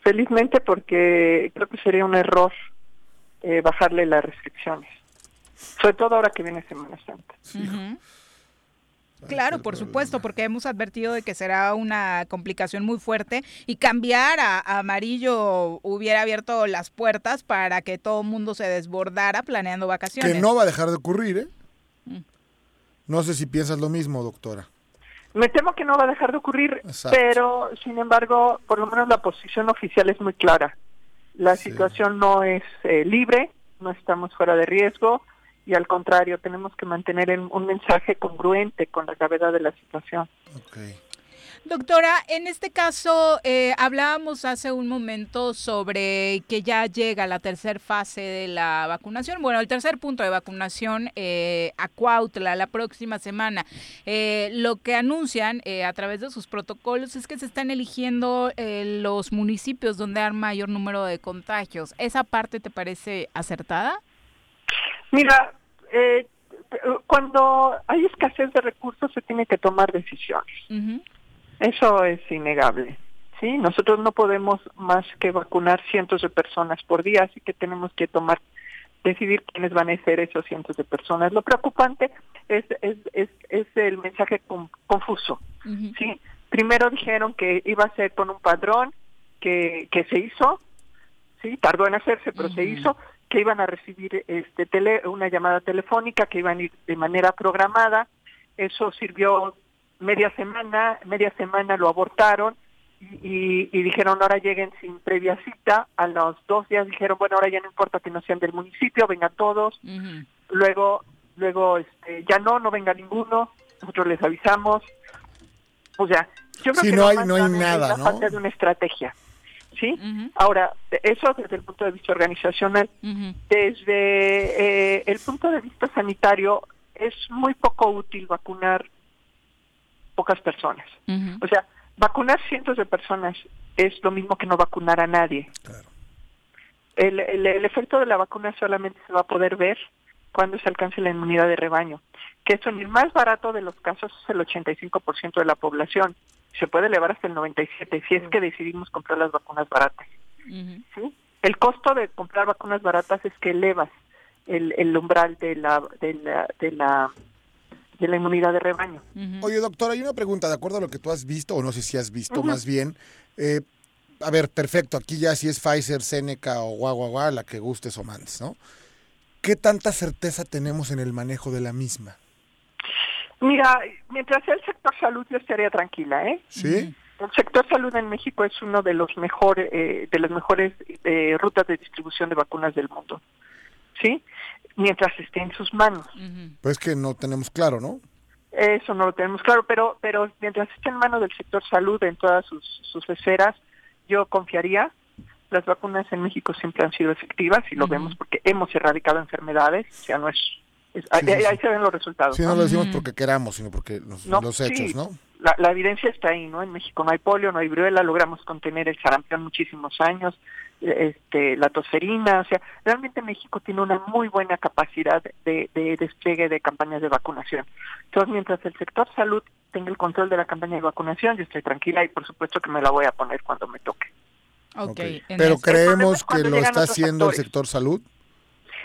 Felizmente porque creo que sería un error eh, bajarle las restricciones. Sobre todo ahora que viene Semana Santa. Claro, por supuesto, porque hemos advertido de que será una complicación muy fuerte y cambiar a, a amarillo hubiera abierto las puertas para que todo el mundo se desbordara planeando vacaciones. Que no va a dejar de ocurrir, ¿eh? Mm. No sé si piensas lo mismo, doctora. Me temo que no va a dejar de ocurrir, Exacto. pero sin embargo, por lo menos la posición oficial es muy clara. La situación no es eh, libre, no estamos fuera de riesgo y al contrario, tenemos que mantener en- un mensaje congruente con la gravedad de la situación. Doctora, en este caso eh, hablábamos hace un momento sobre que ya llega la tercera fase de la vacunación, bueno, el tercer punto de vacunación eh, a Cuautla la próxima semana. Eh, lo que anuncian eh, a través de sus protocolos es que se están eligiendo eh, los municipios donde hay mayor número de contagios. ¿Esa parte te parece acertada? Mira, eh, cuando hay escasez de recursos se tiene que tomar decisiones. Eso es innegable. Sí, nosotros no podemos más que vacunar cientos de personas por día, así que tenemos que tomar decidir quiénes van a ser esos cientos de personas. Lo preocupante es, es, es, es el mensaje con- confuso. ¿sí? Primero dijeron que iba a ser con un padrón que, que se hizo, sí, tardó en hacerse, pero se hizo, que iban a recibir este tele, una llamada telefónica, que iban a ir de manera programada. Eso sirvió media semana, media semana lo abortaron y, y dijeron ahora lleguen sin previa cita. A los dos días dijeron, bueno, ahora ya no importa que no sean del municipio, vengan todos. Luego, luego este, ya no, no venga ninguno, nosotros les avisamos. O sea, yo creo Sí, que no hay- más no hay grave es nada, la ¿no? falta de una estrategia. ¿Sí? Ahora, eso desde el punto de vista organizacional. Desde eh, el punto de vista sanitario, es muy poco útil vacunar pocas personas. O sea, vacunar cientos de personas es lo mismo que no vacunar a nadie. El, el, el efecto de la vacuna solamente se va a poder ver cuando se alcance la inmunidad de rebaño, que es en el más barato de los casos es el 85% de la población. Se puede elevar hasta el 97% si es que decidimos comprar las vacunas baratas. ¿sí? El costo de comprar vacunas baratas es que elevas el, el umbral de la, de la, de la de la inmunidad de rebaño. Oye, doctor, hay una pregunta, de acuerdo a lo que tú has visto, o no sé si has visto más bien. eh, a ver, perfecto, aquí ya si es Pfizer, Seneca o guau, guau, guau, la que gustes o mandes, ¿no? ¿Qué tanta certeza tenemos en el manejo de la misma? Mira, mientras sea el sector salud yo estaría tranquila, ¿eh? ¿Sí? El sector salud en México es uno de los mejores, eh, de las mejores eh, rutas de distribución de vacunas del mundo, ¿sí? Mientras esté en sus manos. Pues que no tenemos claro, ¿no? Eso no lo tenemos claro, pero pero mientras esté en manos del sector salud en todas sus, sus esferas, yo confiaría. Las vacunas en México siempre han sido efectivas y lo vemos porque hemos erradicado enfermedades, o sea, no es... es- ahí, sí, sí. ahí se ven los resultados. Sí, no lo decimos porque queramos, sino porque los, No, los sí. hechos, ¿no? La, la evidencia está ahí, ¿no? En México no hay polio, no hay viruela, logramos contener el sarampión muchísimos años, eh, este, la toserina, o sea, realmente México tiene una muy buena capacidad de, de despliegue de campañas de vacunación. Entonces, mientras el sector salud tenga el control de la campaña de vacunación, yo estoy tranquila y por supuesto que me la voy a poner cuando me toque. Ok. en Pero eso- creemos que lo está haciendo el sector salud.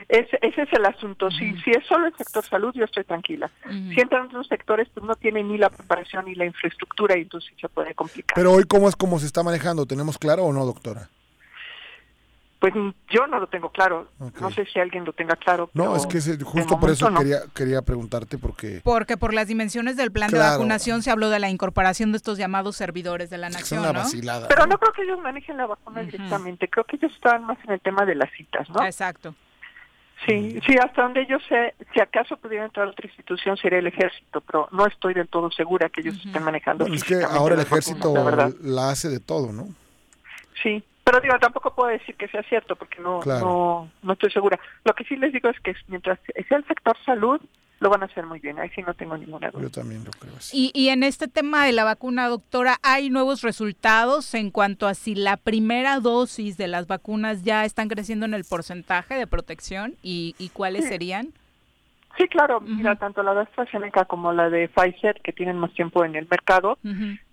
Ese, ese es el asunto. Si, si es solo el sector salud, yo estoy tranquila. Si entran otros sectores, pues no tienen ni la preparación ni la infraestructura y entonces se puede complicar. Pero hoy, ¿cómo es cómo se está manejando? ¿Tenemos claro o no, doctora? Pues yo no lo tengo claro. No sé si alguien lo tenga claro. No, es que justo por eso no. quería, quería preguntarte porque... Porque por las dimensiones del plan de vacunación se habló de la incorporación de estos llamados servidores de la Es nación, una ¿no? vacilada. Pero no creo que ellos manejen la vacuna directamente. Creo que ellos están más en el tema de las citas, ¿no? Exacto. Sí, sí, hasta donde yo sé, si acaso pudiera entrar a otra institución sería el ejército, pero no estoy del todo segura que ellos estén manejando. Es que ahora el vacunas, ejército la hace de todo, ¿no? Sí, pero digo, tampoco puedo decir que sea cierto porque no, Claro. no, no estoy segura. Lo que sí les digo es que mientras sea el sector salud, lo van a hacer muy bien. Ahí sí no tengo ninguna duda. Yo también lo creo así. Y, y en este tema de la vacuna, doctora, ¿hay nuevos resultados en cuanto a si la primera dosis de las vacunas ya están creciendo en el porcentaje de protección y, y cuáles Sí. serían? Sí, claro, mira, tanto la de AstraZeneca como la de Pfizer, que tienen más tiempo en el mercado,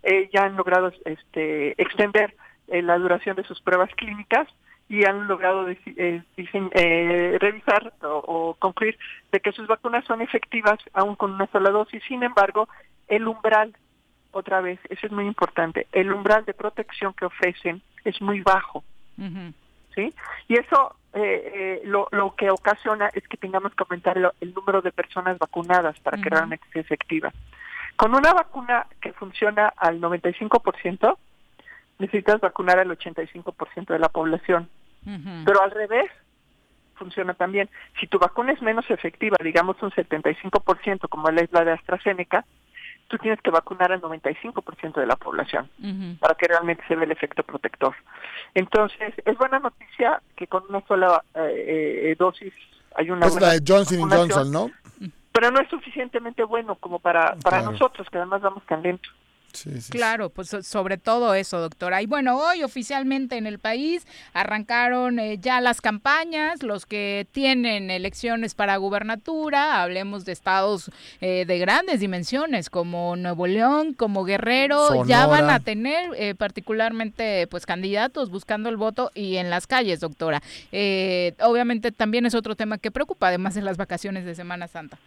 eh, ya han logrado este, extender eh, la duración de sus pruebas clínicas y han logrado eh, eh, revisar o, o concluir de que sus vacunas son efectivas aún con una sola dosis. Sin embargo, el umbral, otra vez, eso es muy importante, el umbral de protección que ofrecen es muy bajo. ¿sí? Y eso eh, eh, lo, lo que ocasiona es que tengamos que aumentar el, el número de personas vacunadas para que Ujú. realmente sea efectiva. Con una vacuna que funciona al 95%, necesitas vacunar al 85% de la población. Pero al revés, funciona también. Si tu vacuna es menos efectiva, digamos un 75%, como es la de AstraZeneca, tú tienes que vacunar al 95% de la población para que realmente se vea el efecto protector. Entonces, es buena noticia que con una sola eh, eh, dosis hay una Es buena la de Johnson Johnson, ¿no? Pero no es suficientemente bueno como para, para Claro. nosotros, que además vamos tan lento. Claro, pues so- sobre todo eso, doctora. Y bueno, hoy oficialmente en el país arrancaron eh, ya las campañas, los que tienen elecciones para gubernatura, hablemos de estados eh, de grandes dimensiones como Nuevo León, como Guerrero, ya van a tener eh, particularmente pues candidatos buscando el voto y en las calles, doctora. Eh, obviamente también es otro tema que preocupa, además de las vacaciones de Semana Santa.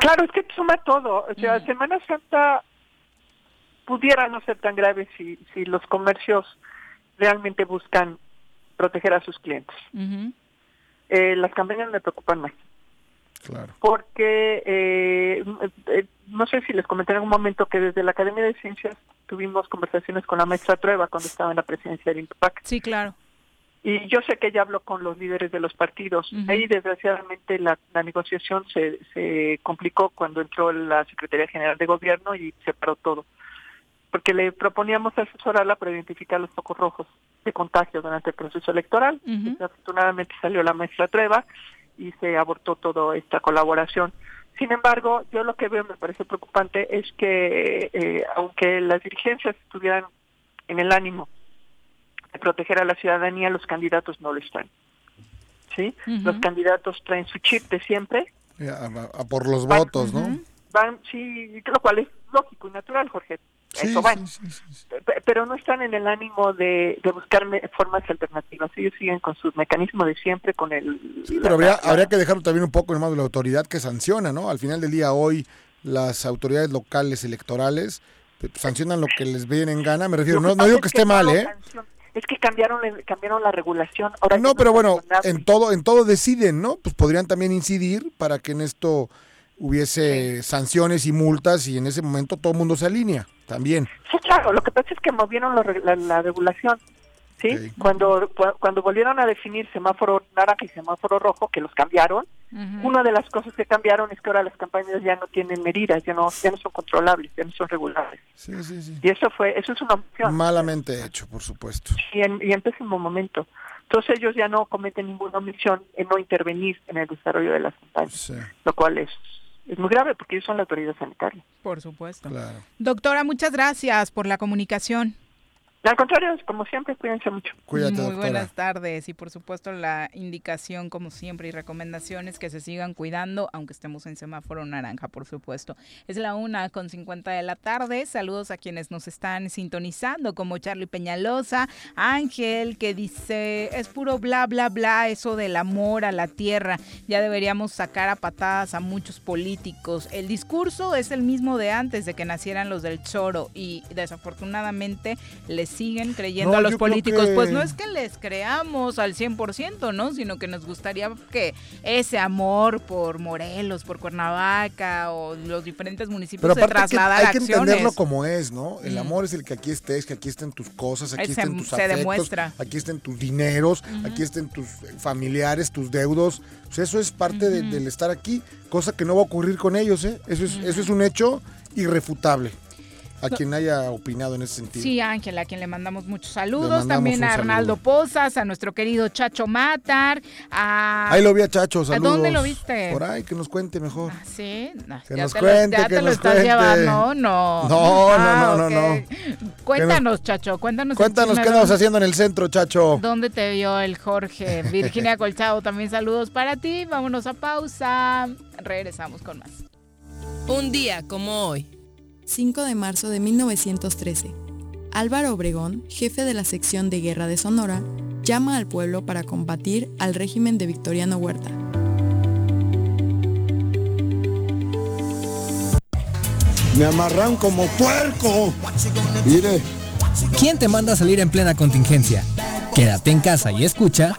Claro, es que suma todo. O sea, Semana Santa pudiera no ser tan grave si, si los comercios realmente buscan proteger a sus clientes. Eh, las campañas me preocupan más. Claro. Porque eh, eh, no sé si les comenté en algún momento que desde la Academia de Ciencias tuvimos conversaciones con la maestra Trueba cuando estaba en la presidencia del INPAC. Sí, claro. Y yo sé que ella habló con los líderes de los partidos. Ahí, desgraciadamente, la, la negociación se, se complicó cuando entró la Secretaría General de Gobierno y se paró todo. Porque le proponíamos asesorarla para identificar los focos rojos de contagio durante el proceso electoral. Desafortunadamente salió la maestra Trueba y se abortó toda esta colaboración. Sin embargo, yo lo que veo me parece preocupante es que, eh, aunque las dirigencias estuvieran en el ánimo proteger a la ciudadanía, los candidatos no lo están. ¿Sí? Los candidatos traen su chip de siempre, Eh, A, a- a por los votos, ¿no? van, sí, lo cual es lógico y natural, Jorge. Sí, Eso van. Pe- Pero no están en el ánimo de, de buscar me- formas alternativas. Ellos siguen con sus mecanismos de siempre, con el... Sí, pero habría, la- habría que dejarlo también un poco en manos de la autoridad que sanciona, ¿no? Al final del día, hoy, las autoridades locales electorales pues, sancionan lo que les viene en gana. Me refiero, no, no digo que esté mal, ¿eh? Es que cambiaron, cambiaron la regulación. Ahora No, pero bueno, en todo, en todo deciden, ¿no? Pues podrían también incidir para que en esto hubiese sanciones y multas y en ese momento todo el mundo se alinea también. Sí, claro, lo que pasa es que movieron la, la- la regulación. ¿Sí? Cuando, cu- cuando volvieron a definir semáforo naranja y semáforo rojo, que los cambiaron, una de las cosas que cambiaron es que ahora las campañas ya no tienen medidas, ya no, ya no son controlables, ya no son regulables. Sí, sí, sí. Y eso fue, eso es una opción. Malamente hecho, por supuesto. y en, y en pésimo momento. Entonces ellos ya no cometen ninguna omisión en no intervenir en el desarrollo de las campañas, lo cual es, es muy grave porque ellos son la autoridad sanitaria. Por supuesto. Claro. Doctora, muchas gracias por la comunicación. Al contrario, como siempre, cuídense mucho. Muy buenas tardes y por supuesto la indicación como siempre y recomendaciones que se sigan cuidando aunque estemos en semáforo naranja por supuesto. Es la una con 50 de la tarde. Saludos a quienes nos están sintonizando como Charlie Peñalosa, Ángel que dice es puro bla bla bla eso del amor a la tierra. Ya deberíamos sacar a patadas a muchos políticos. El discurso es el mismo de antes de que nacieran los del choro y desafortunadamente les siguen creyendo No, a los políticos. que- Pues no es que les creamos al 100%, ¿no? Sino que nos gustaría que ese amor por Morelos, por Cuernavaca o los diferentes municipios Pero se aparte hay que, trasladara hay que acciones. entenderlo como es, ¿no? El Mm. amor es el que aquí estés, que aquí estén tus cosas, aquí se- estén tus se afectos, demuestra. aquí estén tus dineros, aquí estén tus familiares, tus deudos. Eso es parte de- del estar aquí, cosa que no va a ocurrir con ellos, ¿eh? Eso es, eso es un hecho irrefutable. A quien haya opinado en ese sentido. Sí, Ángela, a quien le mandamos muchos saludos. mandamos También a Arnaldo Pozas, a nuestro querido Chacho Matar. A... Ahí lo vi a Chacho, ¿A saludos. dónde lo viste? Por ahí, que nos cuente mejor. Sí, no, Que ya nos te cuente, lo, ya que te lo estás cuente. llevando, no. No, Ah, no, no, no, ok. Cuéntanos, Chacho, cuéntanos. Cuéntanos qué andamos ¿dónde- haciendo en el centro, Chacho. ¿Dónde te vio el Jorge? Virginia Colchado, también saludos para ti. Vámonos a pausa. Regresamos con más. Un día como hoy. 5 de marzo de 1913. Álvaro Obregón, jefe de la sección de guerra de Sonora, llama al pueblo para combatir al régimen de Victoriano Huerta. Me amarran como puerco. Mire. ¿Quién te manda a salir en plena contingencia? Quédate en casa y escucha.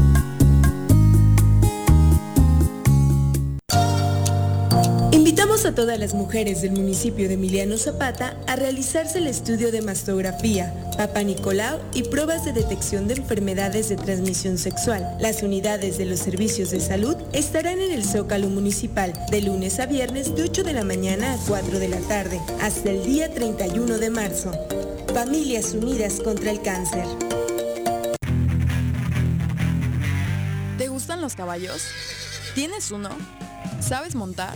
Invitamos a todas las mujeres del municipio de Emiliano Zapata a realizarse el estudio de mastografía, Papa Nicolau y pruebas de detección de enfermedades de transmisión sexual. Las unidades de los servicios de salud estarán en el Zócalo Municipal de lunes a viernes de 8 de la mañana a 4 de la tarde, hasta el día 31 de marzo. Familias Unidas contra el Cáncer. ¿Te gustan los caballos? ¿Tienes uno? ¿Sabes montar?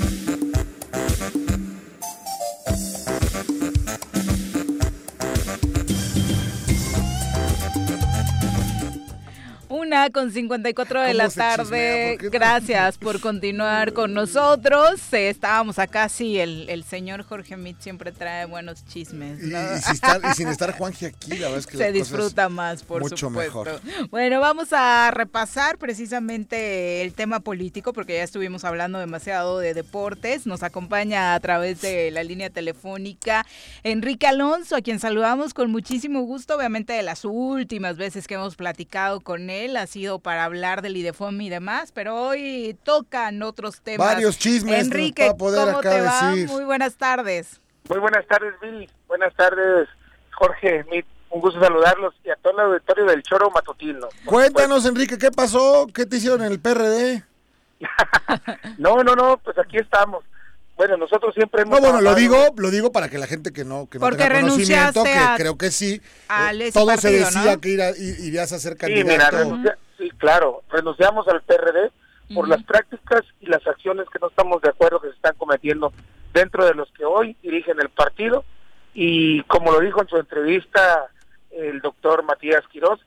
Una con 54 de la tarde. Gracias por continuar con nosotros. Eh, estábamos acá, sí, el, el señor Jorge Mit siempre trae buenos chismes. Y, ¿no? y sin estar, y sin estar Juanji aquí, la verdad es que se disfruta más, por mucho supuesto. mejor. Bueno, vamos a repasar precisamente el tema político, porque ya estuvimos hablando demasiado de deportes. Nos acompaña a través de la línea telefónica Enrique Alonso, a quien saludamos con muchísimo gusto. Obviamente, de las últimas veces que hemos platicado con él ha sido para hablar del IDEFOM y demás, pero hoy tocan otros temas. Varios chismes Enrique, va a poder ¿cómo acá te va? decir. Muy buenas tardes. Muy buenas tardes, Billy. Buenas tardes, Jorge. Smith. Un gusto saludarlos y a todo el auditorio del Choro Matutino. Cuéntanos, Enrique, ¿qué pasó? ¿Qué te hicieron en el PRD? No, no, no, pues aquí estamos. Bueno, nosotros siempre hemos... No, bueno, lo digo, lo digo para que la gente que no, que no Porque tenga conocimiento, que a- creo que sí, eh, todo se decía ¿no? que ira- i- irías a ser Sí, mira, candidato. renuncia- sí, claro, renunciamos al PRD por las prácticas y las acciones que no estamos de acuerdo que se están cometiendo dentro de los que hoy dirigen el partido y como lo dijo en su entrevista el doctor Matías Quirós,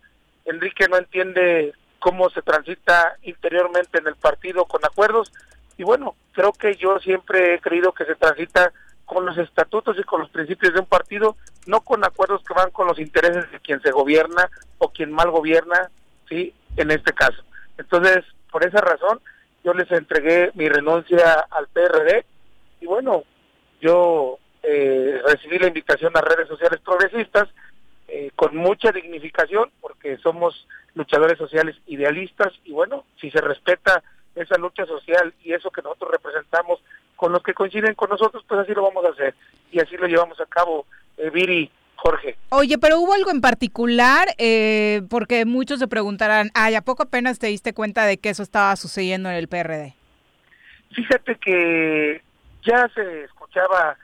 Enrique no entiende cómo se transita interiormente en el partido con acuerdos y bueno, creo que yo siempre he creído que se transita con los estatutos y con los principios de un partido, no con acuerdos que van con los intereses de quien se gobierna o quien mal gobierna, sí, en este caso. Entonces, por esa razón, yo les entregué mi renuncia al PRD y bueno, yo eh, recibí la invitación a redes sociales progresistas eh, con mucha dignificación, porque somos luchadores sociales idealistas y bueno, si se respeta esa lucha social y eso que nosotros representamos con los que coinciden con nosotros, pues así lo vamos a hacer y así lo llevamos a cabo, eh, Viri, Jorge. Oye, pero hubo algo en particular, eh, porque muchos se preguntarán, ay, ¿a poco apenas te diste cuenta de que eso estaba sucediendo en el PRD? Fíjate que ya se escuchaba,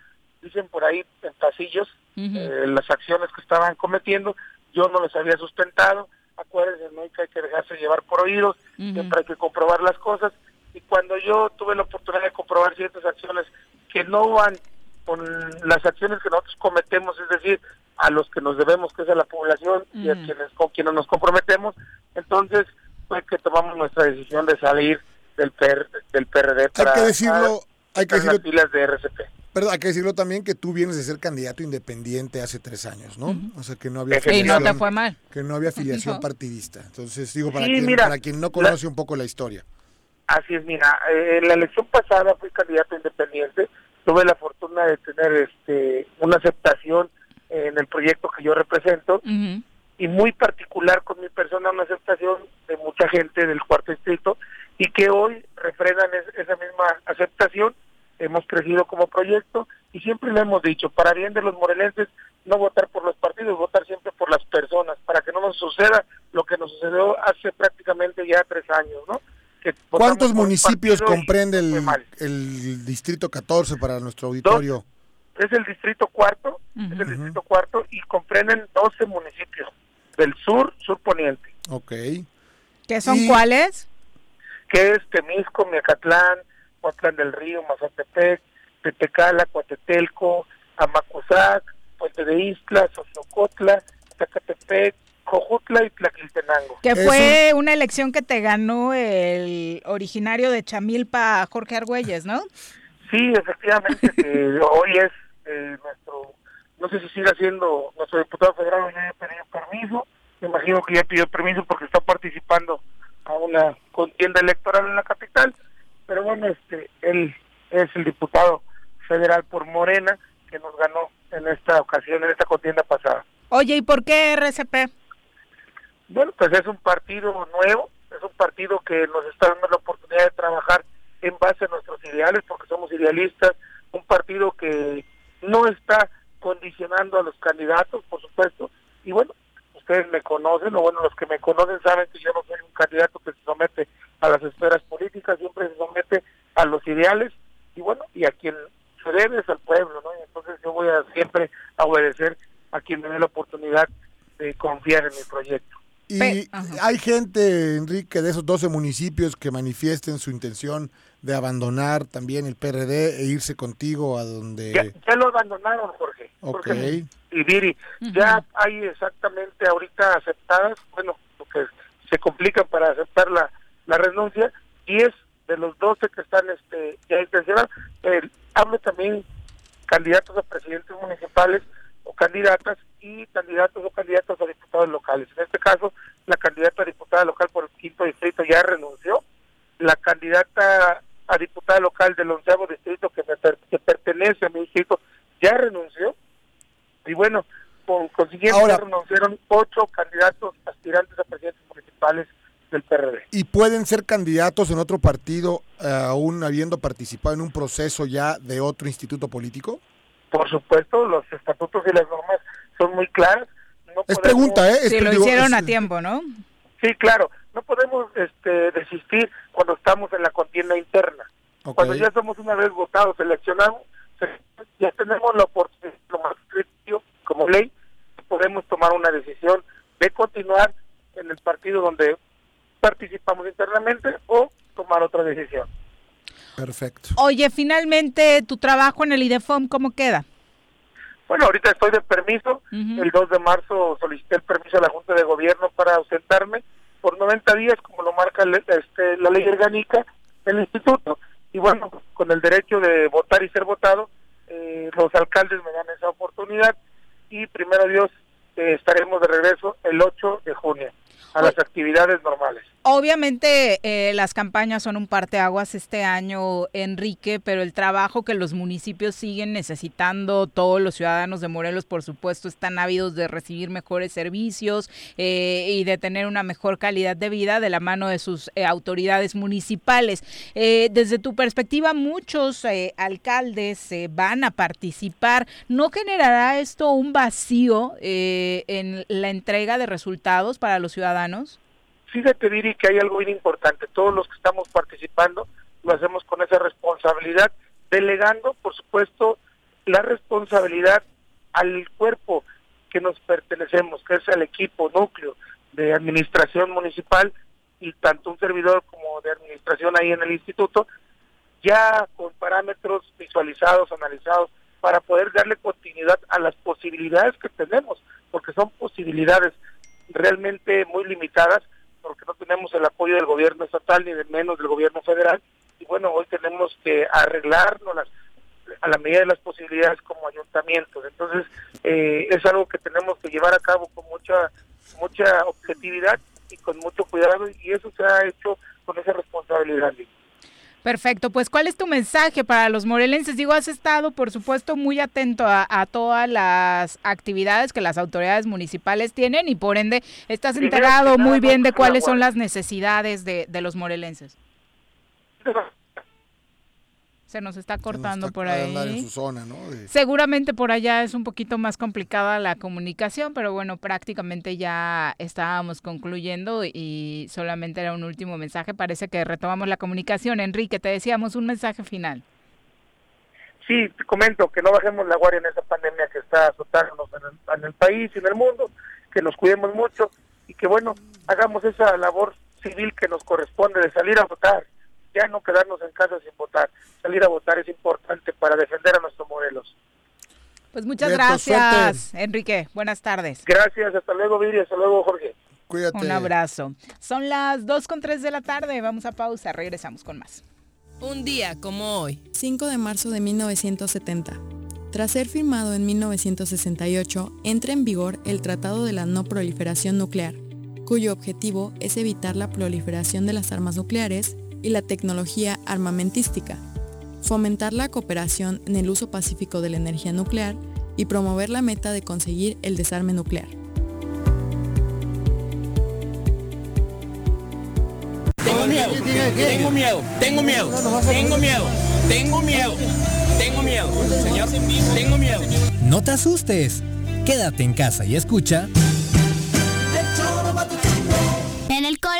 dicen por ahí en pasillos, eh, las acciones que estaban cometiendo, yo no les había sustentado, acuérdense, no hay que, hay que dejarse llevar por oídos, siempre hay que comprobar las cosas, y cuando yo tuve la oportunidad de comprobar ciertas acciones que no van con las acciones que nosotros cometemos, es decir, a los que nos debemos, que es a la población, y a quienes con quienes nos comprometemos, entonces fue que tomamos nuestra decisión de salir del, PR, del PRD para hay que decirlo, hay que decirlo, las filas de RCP. Perdón, hay que decirlo también que tú vienes de ser candidato independiente hace tres años, ¿no? O sea que no había Y no afiliación, te fue mal. que no había afiliación No. partidista. Entonces digo para Sí, quien mira, para quien no conoce un poco la historia. Así es, mira, eh, en la elección pasada fui candidato independiente, tuve la fortuna de tener este una aceptación en el proyecto que yo represento y muy particular con mi persona una aceptación de mucha gente del cuarto distrito y que hoy refrenan es- esa misma aceptación. Hemos crecido como proyecto y siempre le hemos dicho, para bien de los morelenses, no votar por los partidos, votar siempre por las personas, para que no nos suceda lo que nos sucedió hace prácticamente ya tres años, ¿no? Que ¿Cuántos municipios comprende el distrito 14 para nuestro auditorio? es el distrito cuarto, es el distrito cuarto y comprenden 12 municipios del sur, sur poniente, Ok. ¿Qué son cuáles? que es Temisco, Miacatlán, Huatlán del Río, Mazatepec, Tetecala, Coatetelco, Amacuzac, Puente de Isla, Xochocotla, Zacatepec, Cojutla y Tlaquiltenango. Que fue una elección que te ganó el originario de Chamilpa, Jorge Argüelles, ¿no? Sí, efectivamente, que hoy es eh, nuestro, no sé si sigue siendo nuestro diputado federal, ya ha pedido permiso, me imagino que ya pidió permiso porque está participando a una contienda electoral en la capital, pero bueno, este, él es el diputado federal por Morena que nos ganó en esta ocasión, en esta contienda pasada. Oye, ¿y por qué RCP? Bueno, pues es un partido nuevo, es un partido que nos está dando la oportunidad de trabajar en base a nuestros ideales, porque somos idealistas, un partido que no está condicionando a los candidatos, por supuesto, y bueno, ustedes me conocen, o bueno, los que me conocen saben que yo no soy un candidato que se somete a las esferas políticas, siempre se somete a los ideales, y bueno, y a quien se debe es al pueblo, ¿no? Y entonces yo voy a siempre a obedecer a quien me dé la oportunidad de confiar en mi proyecto. Y hay gente, Enrique, de esos 12 municipios que manifiesten su intención de abandonar también el PRD e irse contigo a donde... Ya, ya lo abandonaron, Jorge. Ok. Y Viri. Ya hay exactamente ahorita aceptadas, bueno, lo que se complican para aceptar la, la renuncia, 10 de los 12 que están este, ya intencionados. Eh, hablo también candidatos a presidentes municipales o candidatas y candidatos o candidatas a diputados locales. En este caso, la candidata a diputada local por el quinto distrito ya renunció. La candidata a diputada local del onceavo distrito que, me per- que pertenece a mi distrito ya renunció. Y bueno, consiguiente Ahora- ya renunciaron ocho candidatos aspirantes a presidentes municipales del PRD. ¿Y pueden ser candidatos en otro partido aún habiendo participado en un proceso ya de otro instituto político? Por supuesto, los estatutos y las normas son muy claras. No Es podemos- pregunta, ¿eh? Es Sí, lo hicieron es- a tiempo, ¿no? Sí, claro. No podemos este, desistir cuando estamos en la contienda interna. Ok. Cuando ya somos una vez votados, seleccionados, se- ya tenemos la oportunidad, lo más crítico, como ley, podemos tomar una decisión de continuar en el partido donde participamos internamente o tomar otra decisión. Perfecto. Oye, finalmente, tu trabajo en el IDEFOM, ¿cómo queda? Bueno, ahorita estoy de permiso. El 2 de marzo solicité el permiso a la Junta de Gobierno para ausentarme por 90 días, como lo marca le- este, la ley orgánica del instituto. Y bueno, con el derecho de votar y ser votado, eh, los alcaldes me dan esa oportunidad. Y primero Dios, eh, estaremos de regreso el 8 de junio. A las actividades normales. Obviamente eh, las campañas son un parteaguas este año, Enrique, pero el trabajo que los municipios siguen necesitando, todos los ciudadanos de Morelos, por supuesto, están ávidos de recibir mejores servicios eh, y de tener una mejor calidad de vida de la mano de sus eh, autoridades municipales. desde tu perspectiva, muchos alcaldes van a participar. ¿No generará esto un vacío en la entrega de resultados para los ciudadanos? Fíjate, Viri, que hay algo bien importante. Todos los que estamos participando lo hacemos con esa responsabilidad, delegando, por supuesto, la responsabilidad al cuerpo que nos pertenecemos, que es el equipo núcleo de administración municipal y tanto un servidor como de administración ahí en el instituto, ya con parámetros visualizados, analizados, para poder darle continuidad a las posibilidades que tenemos, porque son posibilidades realmente muy limitadas porque no tenemos el apoyo del gobierno estatal ni de menos del gobierno federal y bueno hoy tenemos que arreglarnos a la medida de las posibilidades como ayuntamientos entonces eh, es algo que tenemos que llevar a cabo con mucha mucha objetividad y con mucho cuidado y eso se ha hecho con esa responsabilidad. Perfecto, pues ¿cuál es tu mensaje para los morelenses? Digo, has estado, por supuesto, muy atento a, todas las actividades que las autoridades municipales tienen y por ende estás enterado muy bien de cuáles son las necesidades de, de los morelenses se nos está cortando por ahí. Seguramente por allá es un poquito más complicada la comunicación, pero bueno, prácticamente ya estábamos concluyendo y solamente era un último mensaje. Parece que retomamos la comunicación. Enrique, te decíamos un mensaje final. Sí, te comento que no bajemos la guardia en esa pandemia que está azotándonos en el, en el país y en el mundo, que nos cuidemos mucho y que bueno, hagamos esa labor civil que nos corresponde de salir a votar ya no quedarnos en casa sin votar. Salir a votar es importante para defender a nuestros modelos. Pues muchas gracias, Enrique. Buenas tardes. Gracias, hasta luego, Viri, hasta luego, Jorge. Cuídate. Un abrazo. Son las 2 con 3 de la tarde, vamos a pausa, regresamos con más. Un día como hoy. 5 de marzo de 1970. Tras ser firmado en 1968, entra en vigor el Tratado de la No Proliferación Nuclear, cuyo objetivo es evitar la proliferación de las armas nucleares y la tecnología armamentística, fomentar la cooperación en el uso pacífico de la energía nuclear y promover la meta de conseguir el desarme nuclear. Tengo miedo, tengo miedo, tengo miedo, tengo miedo, tengo miedo, tengo miedo, señor, tengo miedo. No te asustes, quédate en casa y escucha. En el Colegio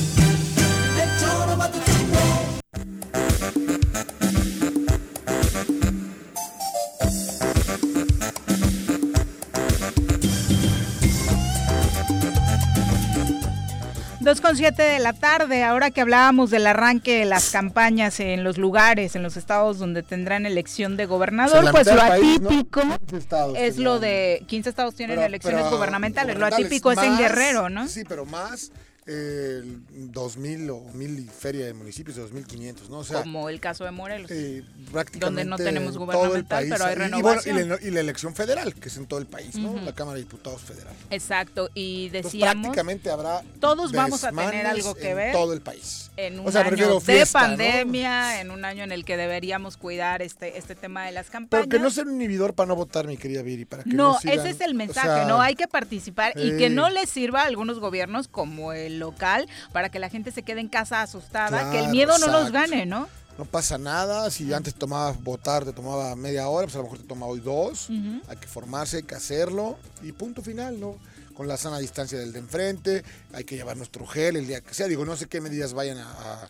Dos con siete de la tarde, ahora que hablábamos del arranque de las campañas en los lugares, en los estados donde tendrán elección de gobernador, pues lo atípico 15 estados es lo de 15 estados tienen Pero- elecciones pero gubernamentales, lo atípico es en Guerrero, ¿no? Sí, pero más eh, 2.000 o 1.000 y feria de municipios de 2.500, ¿no? O sea, Como el caso de Morelos. eh, prácticamente donde no tenemos en gubernamental, país. pero hay Y- y, bueno, renovación. y, la, elección federal, que es en todo el país, ¿no? La Cámara de Diputados Federal. Exacto, y Entonces, decíamos, prácticamente habrá todos vamos a tener algo que en ver todo el país. en un O sea, me año de pandemia, en un año en el que deberíamos cuidar este, este tema de las campañas. Pero que no sea un inhibidor para no votar, mi querida Viri, para que No, no sigan- ese es el o mensaje, sea, no hay que participar y que no les sirva a algunos gobiernos como el local para que la gente se quede en casa asustada, que el miedo no nos gane, ¿no? No pasa nada, si antes tomabas votar, te tomaba media hora, pues a lo mejor te toma hoy dos. Hay que formarse, hay que hacerlo y punto final, ¿no? Con la sana distancia del de enfrente, hay que llevar nuestro gel el día que sea. Digo, no sé qué medidas vayan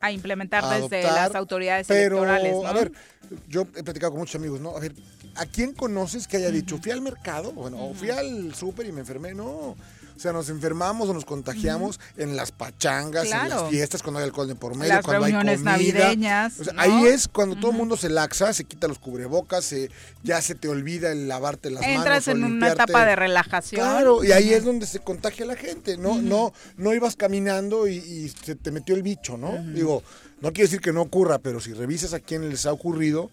a, implementar a desde las autoridades pero, electorales, ¿no? A ver, yo he platicado con muchos amigos, ¿no? A ver, ¿a quién conoces que haya dicho, fui al mercado, bueno, o fui al súper y me enfermé? No. O sea, nos enfermamos o nos contagiamos en las pachangas, en Claro. las fiestas, cuando hay alcohol de por medio, Las cuando hay comida. navideñas, O sea, ¿no? Ahí es cuando todo el mundo se laxa, se quita los cubrebocas, se, ya se te olvida el lavarte las manos. Entras en una etapa de relajación. Claro, y ahí es donde se contagia la gente, ¿no? No no ibas caminando y, y se te metió el bicho, ¿no? Digo, no quiere decir que no ocurra, pero si revisas a quién les ha ocurrido,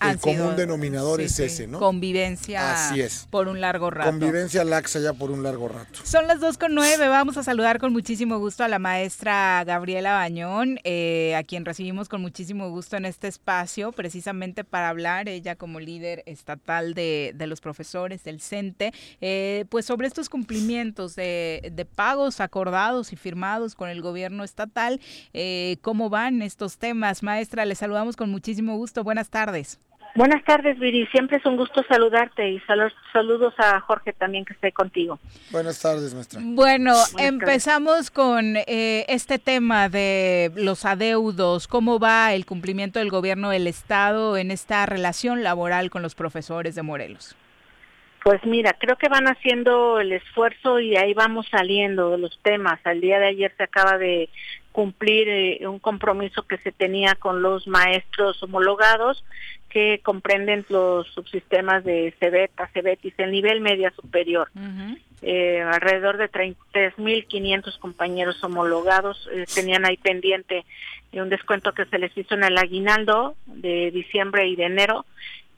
el Han sido- común denominador sí, es sí, ese, ¿no? Convivencia Así es. por un largo rato. Convivencia laxa ya por un largo rato. Son las dos con nueve. Vamos a saludar con muchísimo gusto a la maestra Gabriela Bañón, eh, a quien recibimos con muchísimo gusto en este espacio, precisamente para hablar, ella como líder estatal de, de los profesores del CENTE, eh, pues sobre estos cumplimientos de, de pagos acordados y firmados con el gobierno estatal. Eh, ¿Cómo van estos temas? Maestra, le saludamos con muchísimo gusto. Buenas tardes. Buenas tardes, Viri. Siempre es un gusto saludarte y sal- saludos a Jorge también que esté contigo. Buenas tardes, maestra. Bueno, empezamos con eh, este tema de los adeudos. ¿Cómo va el cumplimiento del gobierno del Estado en esta relación laboral con los profesores de Morelos? Pues mira, creo que van haciendo el esfuerzo y ahí vamos saliendo de los temas. Al día de ayer se acaba de cumplir eh, un compromiso que se tenía con los maestros homologados que comprenden los subsistemas de CEBET, CEBETIS, el nivel media superior. Eh, alrededor de 3.500 compañeros homologados eh, tenían ahí pendiente un descuento que se les hizo en el aguinaldo de diciembre y de enero.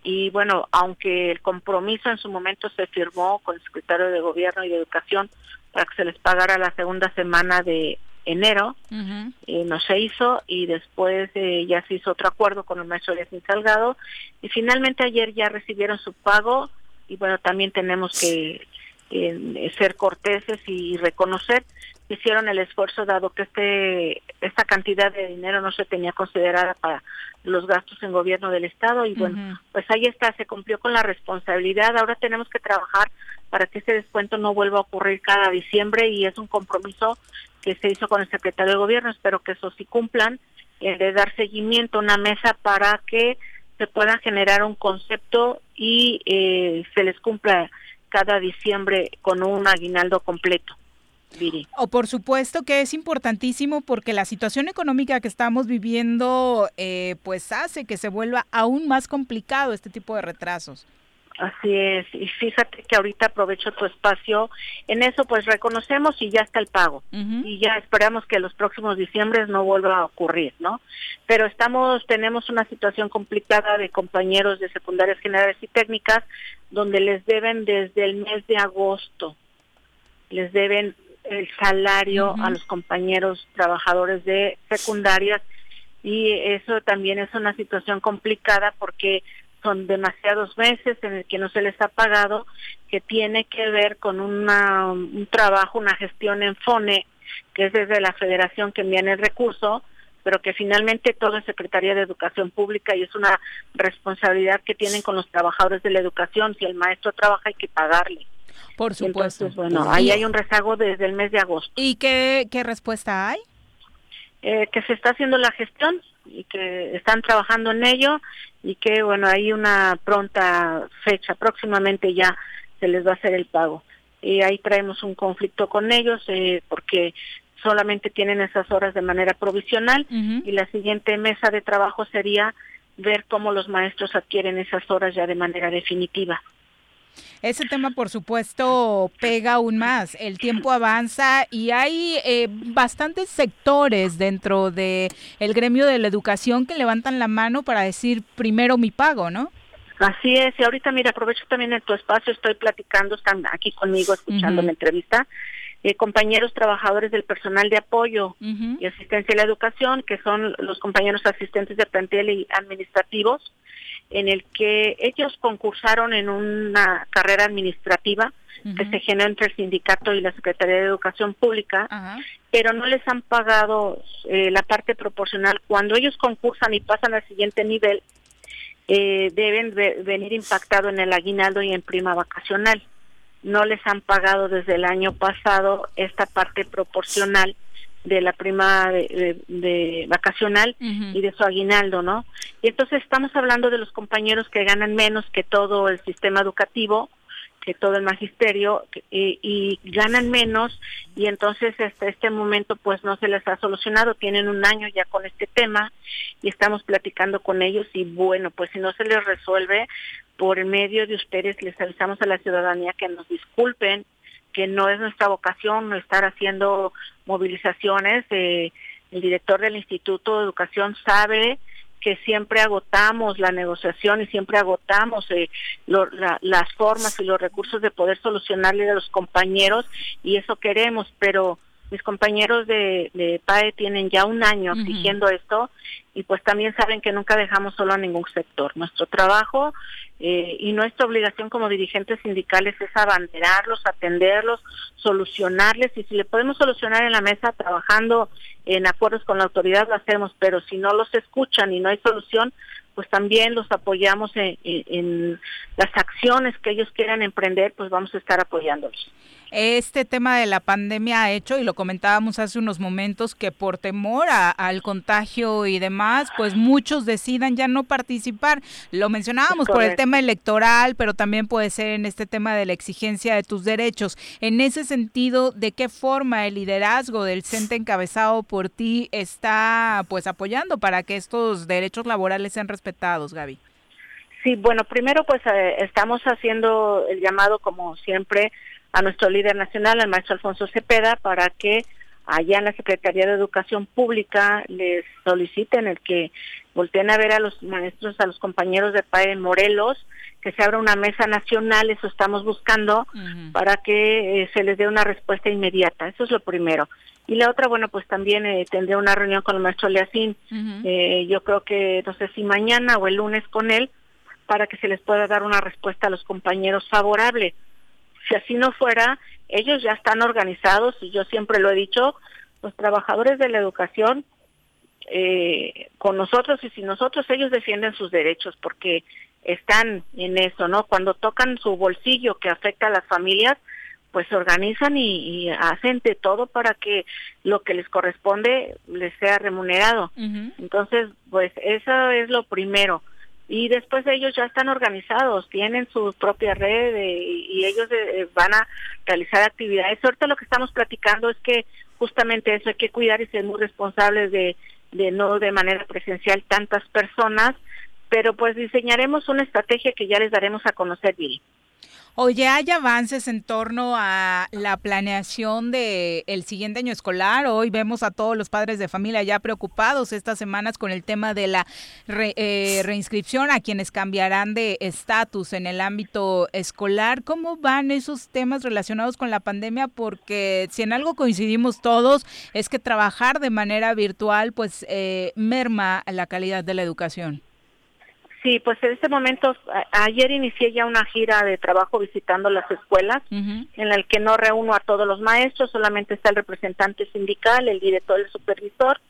Y bueno, aunque el compromiso en su momento se firmó con el secretario de Gobierno y de Educación para que se les pagara la segunda semana de enero, eh, no se hizo y después eh, ya se hizo otro acuerdo con el maestro Yacine Salgado. Y finalmente ayer ya recibieron su pago y bueno, también tenemos que eh, ser corteses y reconocer que hicieron el esfuerzo dado que este esta cantidad de dinero no se tenía considerada para los gastos en gobierno del estado. Y bueno, pues ahí está, se cumplió con la responsabilidad, ahora tenemos que trabajar para que ese descuento no vuelva a ocurrir cada diciembre y es un compromiso que se hizo con el secretario de gobierno, espero que eso sí cumplan, de dar seguimiento a una mesa para que se pueda generar un concepto y eh, se les cumpla cada diciembre con un aguinaldo completo. O por supuesto que es importantísimo porque la situación económica que estamos viviendo eh, pues hace que se vuelva aún más complicado este tipo de retrasos. Así es, y fíjate que ahorita aprovecho tu espacio. En eso pues reconocemos y ya está el pago. Y ya esperamos que los próximos diciembres no vuelva a ocurrir, ¿no? Pero estamos, tenemos una situación complicada de compañeros de secundarias generales y técnicas donde les deben desde el mes de agosto, les deben el salario a los compañeros trabajadores de secundarias y eso también es una situación complicada porque son demasiados meses en el que no se les ha pagado, que tiene que ver con una, un trabajo, una gestión en FONE, que es desde la federación que envían el recurso, pero que finalmente todo es Secretaría de Educación Pública y es una responsabilidad que tienen con los trabajadores de la educación. Si el maestro trabaja hay que pagarle. Por supuesto. bueno, ahí hay un rezago desde el mes de agosto. ¿Y qué, qué respuesta hay? Eh, que se está haciendo la gestión y que están trabajando en ello y que bueno hay una pronta fecha próximamente ya se les va a hacer el pago y ahí traemos un conflicto con ellos eh, porque solamente tienen esas horas de manera provisional y la siguiente mesa de trabajo sería ver cómo los maestros adquieren esas horas ya de manera definitiva. Ese tema, por supuesto, pega aún más. El tiempo avanza y hay eh, bastantes sectores dentro de el gremio de la educación que levantan la mano para decir primero mi pago, ¿no? Así es, y ahorita mira, aprovecho también en tu espacio, estoy platicando, están aquí conmigo escuchando la entrevista, eh, compañeros trabajadores del personal de apoyo y asistencia a la educación, que son los compañeros asistentes de plantel y administrativos, en el que ellos concursaron en una carrera administrativa que se generó entre el sindicato y la Secretaría de Educación Pública, pero no les han pagado eh, la parte proporcional. Cuando ellos concursan y pasan al siguiente nivel, eh, deben venir impactado en el aguinaldo y en prima vacacional. No les han pagado desde el año pasado esta parte proporcional de la prima de, vacacional y de su aguinaldo, ¿no? Y entonces estamos hablando de los compañeros que ganan menos que todo el sistema educativo, que todo el magisterio, y, ganan menos, y entonces hasta este momento pues no se les ha solucionado, tienen un año ya con este tema, y estamos platicando con ellos, y bueno, pues si no se les resuelve, por medio de ustedes les avisamos a la ciudadanía que nos disculpen, que no es nuestra vocación no estar haciendo movilizaciones. Eh, el director del Instituto de Educación sabe que siempre agotamos la negociación y siempre agotamos eh, las formas y los recursos de poder solucionarle a los compañeros y eso queremos, pero mis compañeros de, de PAE tienen ya un año exigiendo esto y pues también saben que nunca dejamos solo a ningún sector. Nuestro trabajo eh, y nuestra obligación como dirigentes sindicales es abanderarlos, atenderlos, solucionarles y si le podemos solucionar en la mesa trabajando en acuerdos con la autoridad lo hacemos, pero si no los escuchan y no hay solución, pues también los apoyamos en, las acciones que ellos quieran emprender, pues vamos a estar apoyándolos. Este tema de la pandemia ha hecho, y lo comentábamos hace unos momentos, que por temor al contagio y demás, pues muchos decidan ya no participar. Lo mencionábamos por el tema electoral, pero también puede ser en este tema de la exigencia de tus derechos. En ese sentido, ¿de qué forma el liderazgo del CENTE encabezado por ti está pues apoyando para que estos derechos laborales sean respetados? Gaby? Sí, bueno, primero pues eh, estamos haciendo el llamado como siempre a nuestro líder nacional, al maestro Alfonso Cepeda, para que allá en la Secretaría de Educación Pública les soliciten el que volteen a ver a los maestros, a los compañeros de PAE Morelos, que se abra una mesa nacional, eso estamos buscando, para que eh, se les dé una respuesta inmediata. Eso es lo primero. Y la otra, bueno, pues también eh, tendré una reunión con el maestro Leacín, eh, yo creo que no sé si mañana o el lunes con él, para que se les pueda dar una respuesta a los compañeros favorable. Si así no fuera, ellos ya están organizados, y yo siempre lo he dicho, los trabajadores de la educación eh, con nosotros y sin nosotros, ellos defienden sus derechos porque están en eso, ¿no? Cuando tocan su bolsillo que afecta a las familias, pues se organizan y, hacen de todo para que lo que les corresponde les sea remunerado. Entonces, pues eso es lo primero. Y después ellos ya están organizados, tienen su propia red eh, y ellos eh, van a realizar actividades. Ahorita lo que estamos platicando es que justamente eso hay que cuidar y ser muy responsables de, de no de manera presencial tantas personas, pero pues diseñaremos una estrategia que ya les daremos a conocer bien. Oye, ¿hay avances en torno a la planeación del el siguiente año escolar? Hoy vemos a todos los padres de familia ya preocupados estas semanas con el tema de la eh, reinscripción a quienes cambiarán de estatus en el ámbito escolar. ¿Cómo van esos temas relacionados con la pandemia? Porque si en algo coincidimos todos es que trabajar de manera virtual pues eh, merma la calidad de la educación. Sí, pues en este momento, ayer inicié ya una gira de trabajo visitando las escuelas, en la que no reúno a todos los maestros, solamente está el representante sindical, el director, el supervisor,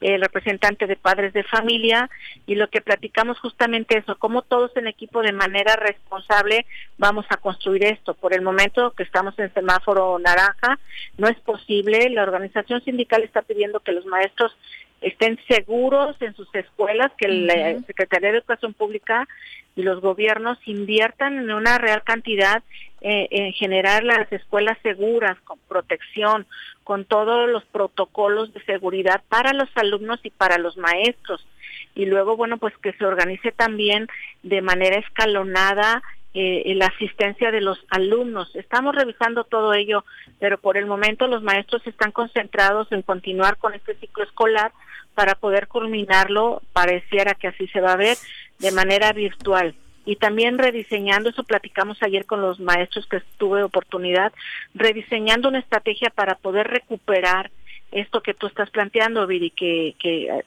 el representante de padres de familia, y lo que platicamos justamente eso, cómo todos en equipo de manera responsable vamos a construir esto. Por el momento que estamos en semáforo naranja, no es posible, la organización sindical está pidiendo que los maestros estén seguros en sus escuelas, que la Secretaría de Educación Pública y los gobiernos inviertan en una real cantidad eh, en generar las escuelas seguras, con protección, con todos los protocolos de seguridad para los alumnos y para los maestros. Y luego, bueno, pues que se organice también de manera escalonada eh, la asistencia de los alumnos. Estamos revisando todo ello, pero por el momento los maestros están concentrados en continuar con este ciclo escolar para poder culminarlo, pareciera que así se va a ver, de manera virtual. Y también rediseñando, eso platicamos ayer con los maestros que tuve oportunidad, rediseñando una estrategia para poder recuperar esto que tú estás planteando, Viri, que, que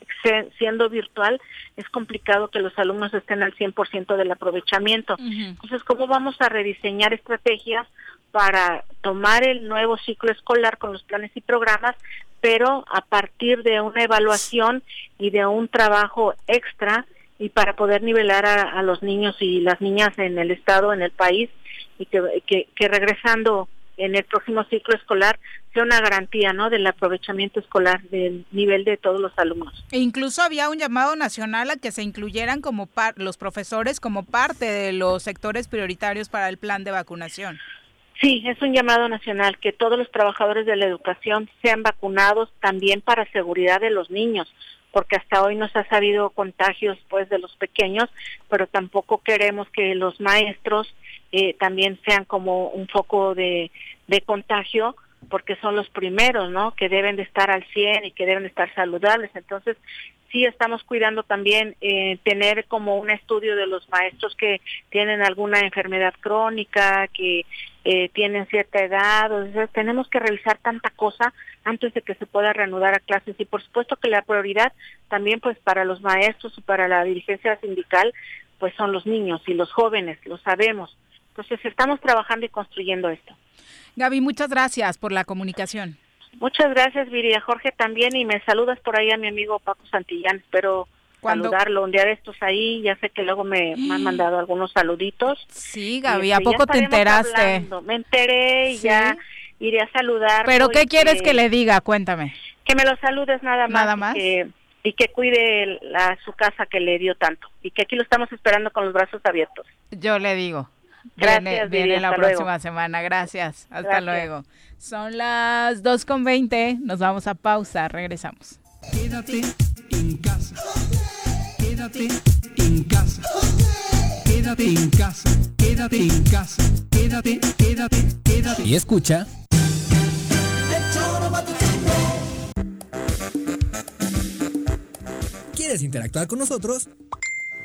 siendo virtual es complicado que los alumnos estén al 100% del aprovechamiento. Entonces, ¿cómo vamos a rediseñar estrategias para tomar el nuevo ciclo escolar con los planes y programas, pero a partir de una evaluación y de un trabajo extra y para poder nivelar a, los niños y las niñas en el estado, en el país, y que, que, regresando en el próximo ciclo escolar sea una garantía ¿no? del aprovechamiento escolar del nivel de todos los alumnos. E incluso había un llamado nacional a que se incluyeran como los profesores como parte de los sectores prioritarios para el plan de vacunación. Sí, es un llamado nacional que todos los trabajadores de la educación sean vacunados también para seguridad de los niños, porque hasta hoy no se ha sabido contagios pues de los pequeños, pero tampoco queremos que los maestros eh, también sean como un foco de, de contagio porque son los primeros, ¿no? Que deben de estar al 100 y que deben de estar saludables. Entonces, sí estamos cuidando también eh, tener como un estudio de los maestros que tienen alguna enfermedad crónica, que eh, tienen cierta edad, o sea, tenemos que revisar tanta cosa antes de que se pueda reanudar a clases y por supuesto que la prioridad también pues para los maestros y para la dirigencia sindical pues son los niños y los jóvenes, lo sabemos. Entonces estamos trabajando y construyendo esto. Gaby, muchas gracias por la comunicación. Muchas gracias, Viria. Jorge también, y me saludas por ahí a mi amigo Paco Santillán. Espero saludarlo un día de estos ahí. Ya sé que luego me, han mandado algunos saluditos. Sí, Gaby, ¿a este, poco te enteraste? Me enteré y ya iré a saludar. ¿Pero qué quieres que... le diga? Cuéntame. Que me lo saludes nada más. Nada más. Y que, cuide la, su casa que le dio tanto. Y que aquí lo estamos esperando con los brazos abiertos. Yo le digo. Gracias, viene, la próxima semana. Gracias. Hasta luego. Son las 2.20. Nos vamos a pausa. Regresamos. Quédate en casa. Quédate en casa. Quédate en casa. Quédate en casa. Quédate, quédate, quédate. Y escucha. ¿Quieres interactuar con nosotros?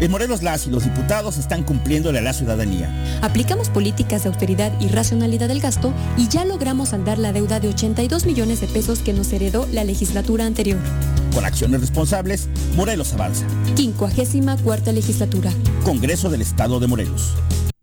En Morelos las y los diputados están cumpliéndole a la ciudadanía. Aplicamos políticas de austeridad y racionalidad del gasto y ya logramos saldar la deuda de 82 millones de pesos que nos heredó la legislatura anterior. Con acciones responsables, Morelos avanza. 54 cuarta legislatura. Congreso del Estado de Morelos.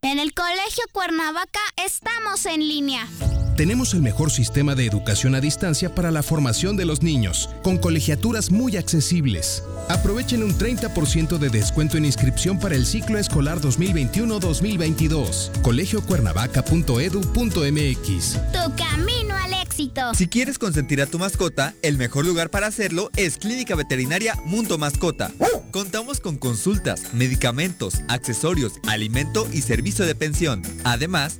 En el Colegio Cuernavaca estamos en línea. Tenemos el mejor sistema de educación a distancia para la formación de los niños, con colegiaturas muy accesibles. Aprovechen un 30% de descuento en inscripción para el ciclo escolar 2021-2022. colegiocuernavaca.edu.mx. Tu camino al éxito. Si quieres consentir a tu mascota, el mejor lugar para hacerlo es Clínica Veterinaria Mundo Mascota. Contamos con consultas, medicamentos, accesorios, alimento y servicio de pensión. Además,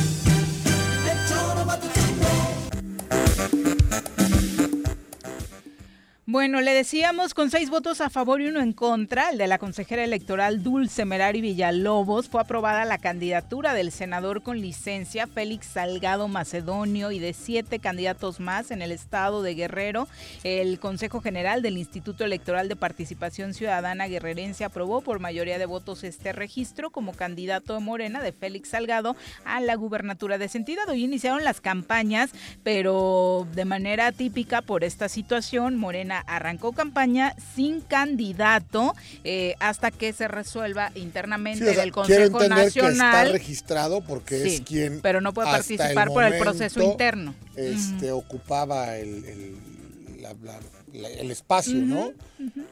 Bueno, le decíamos con seis votos a favor y uno en contra, el de la consejera electoral Dulce Merari Villalobos, fue aprobada la candidatura del senador con licencia Félix Salgado Macedonio y de siete candidatos más en el estado de Guerrero. El Consejo General del Instituto Electoral de Participación Ciudadana Guerrerense aprobó por mayoría de votos este registro como candidato de Morena de Félix Salgado a la gubernatura de esa entidad. Hoy iniciaron las campañas, pero de manera típica por esta situación, Morena arrancó campaña sin candidato eh, hasta que se resuelva internamente Sí, o sea, el Consejo entender que está Nacional. registrado porque es quien. pero no puede participar por el proceso interno. Este, ocupaba el, el- la- la- la- el espacio, ¿no?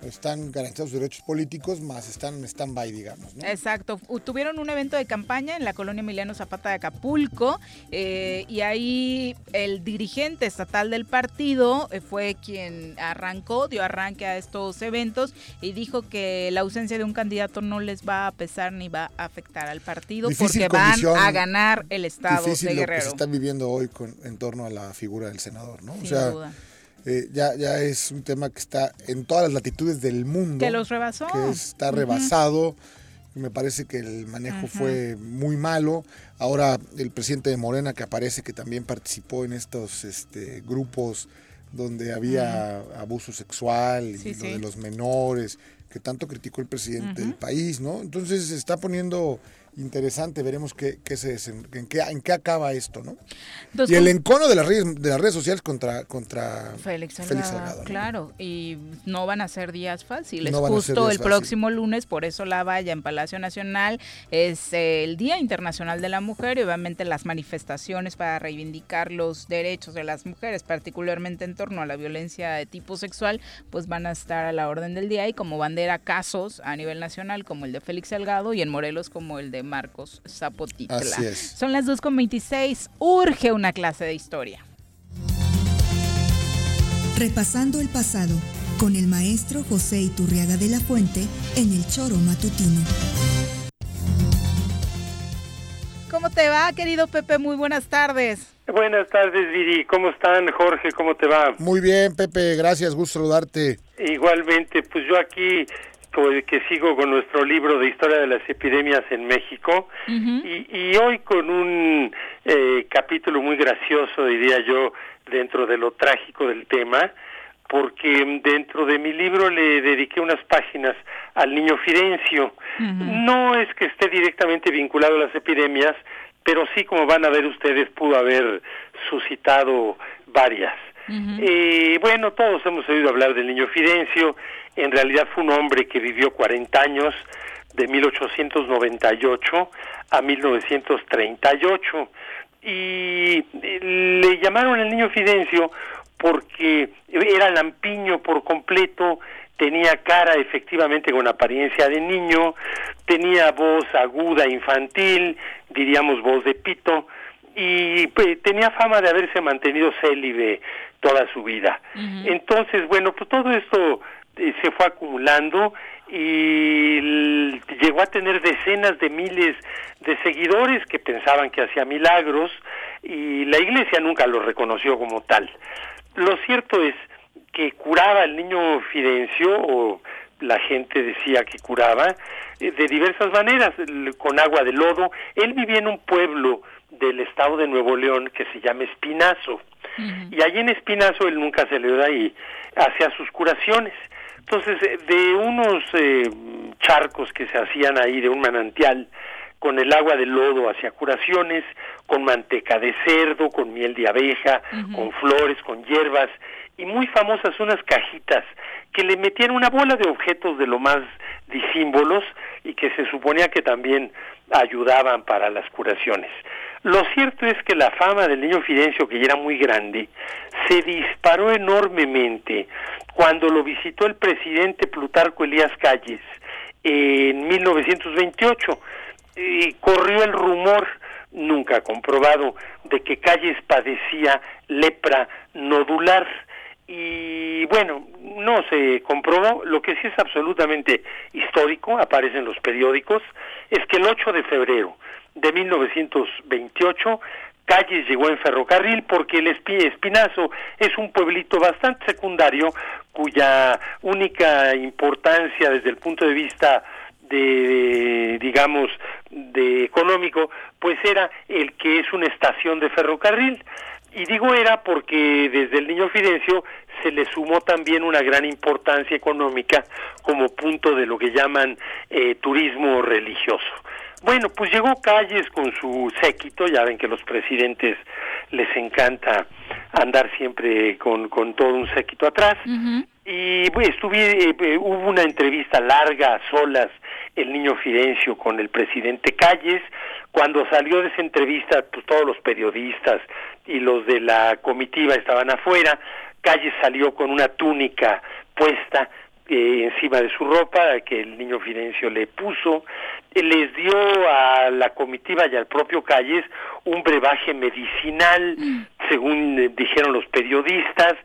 Están garantizados sus derechos políticos, más están en stand-by, digamos, ¿no? Exacto. Tuvieron un evento de campaña en la colonia Emiliano Zapata de Acapulco eh, y ahí el dirigente estatal del partido eh, fue quien arrancó, dio arranque a estos eventos y dijo que la ausencia de un candidato no les va a pesar ni va a afectar al partido Difícil porque van a ganar el estado Difícil de lo que Guerrero. se está viviendo hoy con, en torno a la figura del senador, ¿no? Sin o sea, duda. Eh, ya, ya es un tema que está en todas las latitudes del mundo. Que los rebasó. que está rebasado. Me parece que el manejo fue muy malo. Ahora el presidente de Morena, que aparece que también participó en estos este, grupos donde había abuso sexual y lo sí. de los menores, que tanto criticó el presidente del país, ¿no? Entonces se está poniendo interesante, veremos qué, qué se desen- en, qué, en qué acaba esto, ¿no? Entonces, y el ¿cómo- encono de las redes, de las redes sociales contra, contra Félix Salgado, Salgado, ¿no? claro, y no van a ser días fáciles. No Justo el próximo lunes, por eso la valla en Palacio Nacional es el Día Internacional de la Mujer y obviamente las manifestaciones para reivindicar los derechos de las mujeres, particularmente en torno a la violencia de tipo sexual, pues van a estar a la orden del día y como bandera casos a nivel nacional como el de Félix Salgado y en Morelos como el de Marcos Zapotitla. Así es. Son las 2.26, urge una clase de historia. Repasando el pasado, con el maestro José Iturriaga de la Fuente en el Choro Matutino. ¿Cómo te va, querido Pepe? Muy buenas tardes. Buenas tardes, Viri. ¿Cómo están, Jorge? ¿Cómo te va? Muy bien, Pepe. Gracias. Gusto saludarte. Igualmente, pues yo aquí que sigo con nuestro libro de historia de las epidemias en México y, y, hoy con un eh, capítulo muy gracioso, diría yo, dentro de lo trágico del tema, porque dentro de mi libro le dediqué unas páginas al niño Fidencio. No es que esté directamente vinculado a las epidemias, pero sí, como van a ver ustedes, pudo haber suscitado varias. Eh, bueno, todos hemos oído hablar del niño Fidencio, en realidad fue un hombre que vivió 40 años, de 1898 a 1938, y le llamaron el niño Fidencio porque era lampiño por completo, tenía cara efectivamente con apariencia de niño, tenía voz aguda infantil, diríamos voz de pito, y pues, tenía fama de haberse mantenido célibe toda su vida. Entonces, bueno, pues todo esto eh, se fue acumulando y llegó a tener decenas de miles de seguidores que pensaban que hacía milagros y la iglesia nunca lo reconoció como tal. Lo cierto es que curaba al niño Fidencio, o la gente decía que curaba, eh, de diversas maneras, con agua de lodo. Él vivía en un pueblo del estado de Nuevo León que se llama Espinazo. Y allí en Espinazo él nunca se le da ahí, hacía sus curaciones. Entonces, eh, de unos eh, charcos que se hacían ahí, de un manantial, con el agua de lodo hacia curaciones, con manteca de cerdo, con miel de abeja, con flores, con hierbas, y muy famosas unas cajitas que le metían una bola de objetos de lo más disímbolos y que se suponía que también ayudaban para las curaciones. Lo cierto es que la fama del niño Fidencio, que ya era muy grande, se disparó enormemente cuando lo visitó el presidente Plutarco Elías Calles en 1928. Y corrió el rumor, nunca comprobado, de que Calles padecía lepra nodular y bueno, no se comprobó, lo que sí es absolutamente histórico, aparece en los periódicos, es que el 8 de febrero de 1928 Calles llegó en ferrocarril porque el Espinazo es un pueblito bastante secundario cuya única importancia desde el punto de vista de, digamos de económico pues era el que es una estación de ferrocarril y digo era porque desde el niño Fidencio se le sumó también una gran importancia económica como punto de lo que llaman eh, turismo religioso. Bueno, pues llegó Calles con su séquito, ya ven que los presidentes les encanta andar siempre con, con todo un séquito atrás, y pues, estuve, eh, hubo una entrevista larga a solas el niño Fidencio con el presidente Calles. Cuando salió de esa entrevista, pues todos los periodistas y los de la comitiva estaban afuera. Calles salió con una túnica puesta eh, encima de su ropa que el niño Fidencio le puso, les dio a la comitiva y al propio Calles un brebaje medicinal, según dijeron los periodistas,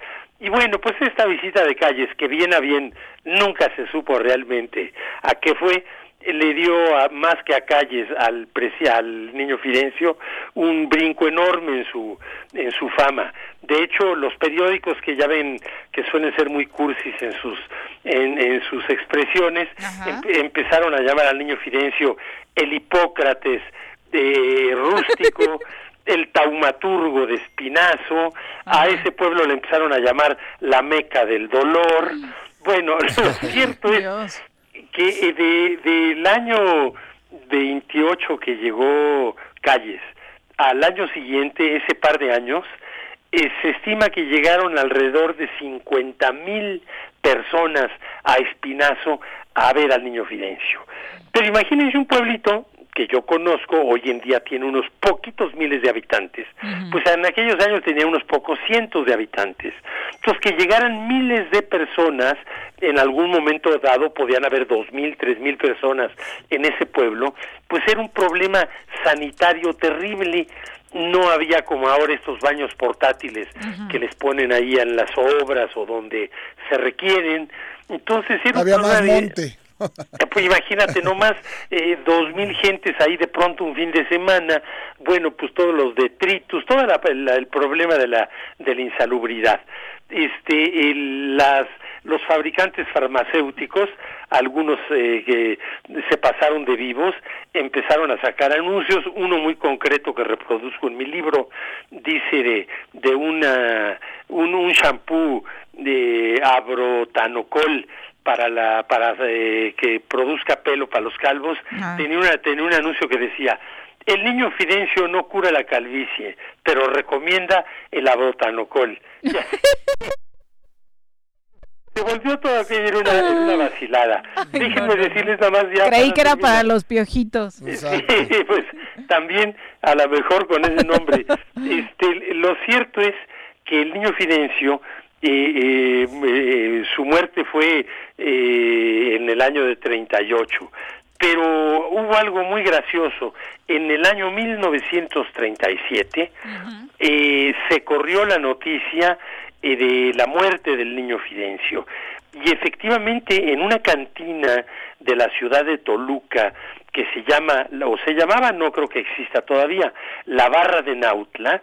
y bueno, pues esta visita de Calles, que bien a bien nunca se supo realmente a qué fue, le dio a, más que a Calles al, al niño Fidencio un brinco enorme en su en su fama. De hecho, los periódicos que ya ven que suelen ser muy cursis en sus en, en sus expresiones empezaron a llamar al niño Fidencio el Hipócrates de rústico, el taumaturgo de Espinazo, a ese pueblo le empezaron a llamar la Meca del dolor. Bueno, lo cierto es que de, del año 28 que llegó Calles al año siguiente, ese par de años, eh, se estima que llegaron alrededor de 50 mil personas a Espinazo a ver al niño Fidencio. Pero imagínense un pueblito que yo conozco hoy en día tiene unos poquitos miles de habitantes, pues en aquellos años tenía unos pocos cientos de habitantes. Entonces que llegaran miles de personas, en algún momento dado podían haber dos mil, tres mil personas en ese pueblo, pues era un problema sanitario terrible. no había como ahora estos baños portátiles que les ponen ahí en las obras o donde se requieren. Entonces era un Había más monte. Pues imagínate nomás, eh, dos mil gentes ahí de pronto un fin de semana, bueno, pues todos los detritus, todo la- la- el problema de la, de la insalubridad. Este, las, los fabricantes farmacéuticos, algunos eh, que se pasaron de vivos, empezaron a sacar anuncios, uno muy concreto que reproduzco en mi libro, dice de, de una, un, un shampoo de abrotanocol, para la para eh, que produzca pelo para los calvos Ah. tenía una tenía un anuncio que decía el niño Fidencio no cura la calvicie pero recomienda el abrotanocol se volvió todavía era una, era una vacilada déjenme decirles nada más ya Creí que era terminar. para los piojitos. Sí, pues también a lo mejor con ese nombre. Este, lo cierto es que el niño Fidencio, eh, su muerte fue eh, en el año de 38, pero hubo algo muy gracioso. En el año 1937 eh, se corrió la noticia eh, de la muerte del niño Fidencio. Y efectivamente en una cantina de la ciudad de Toluca que se llama, o se llamaba, no creo que exista todavía, la Barra de Nautla,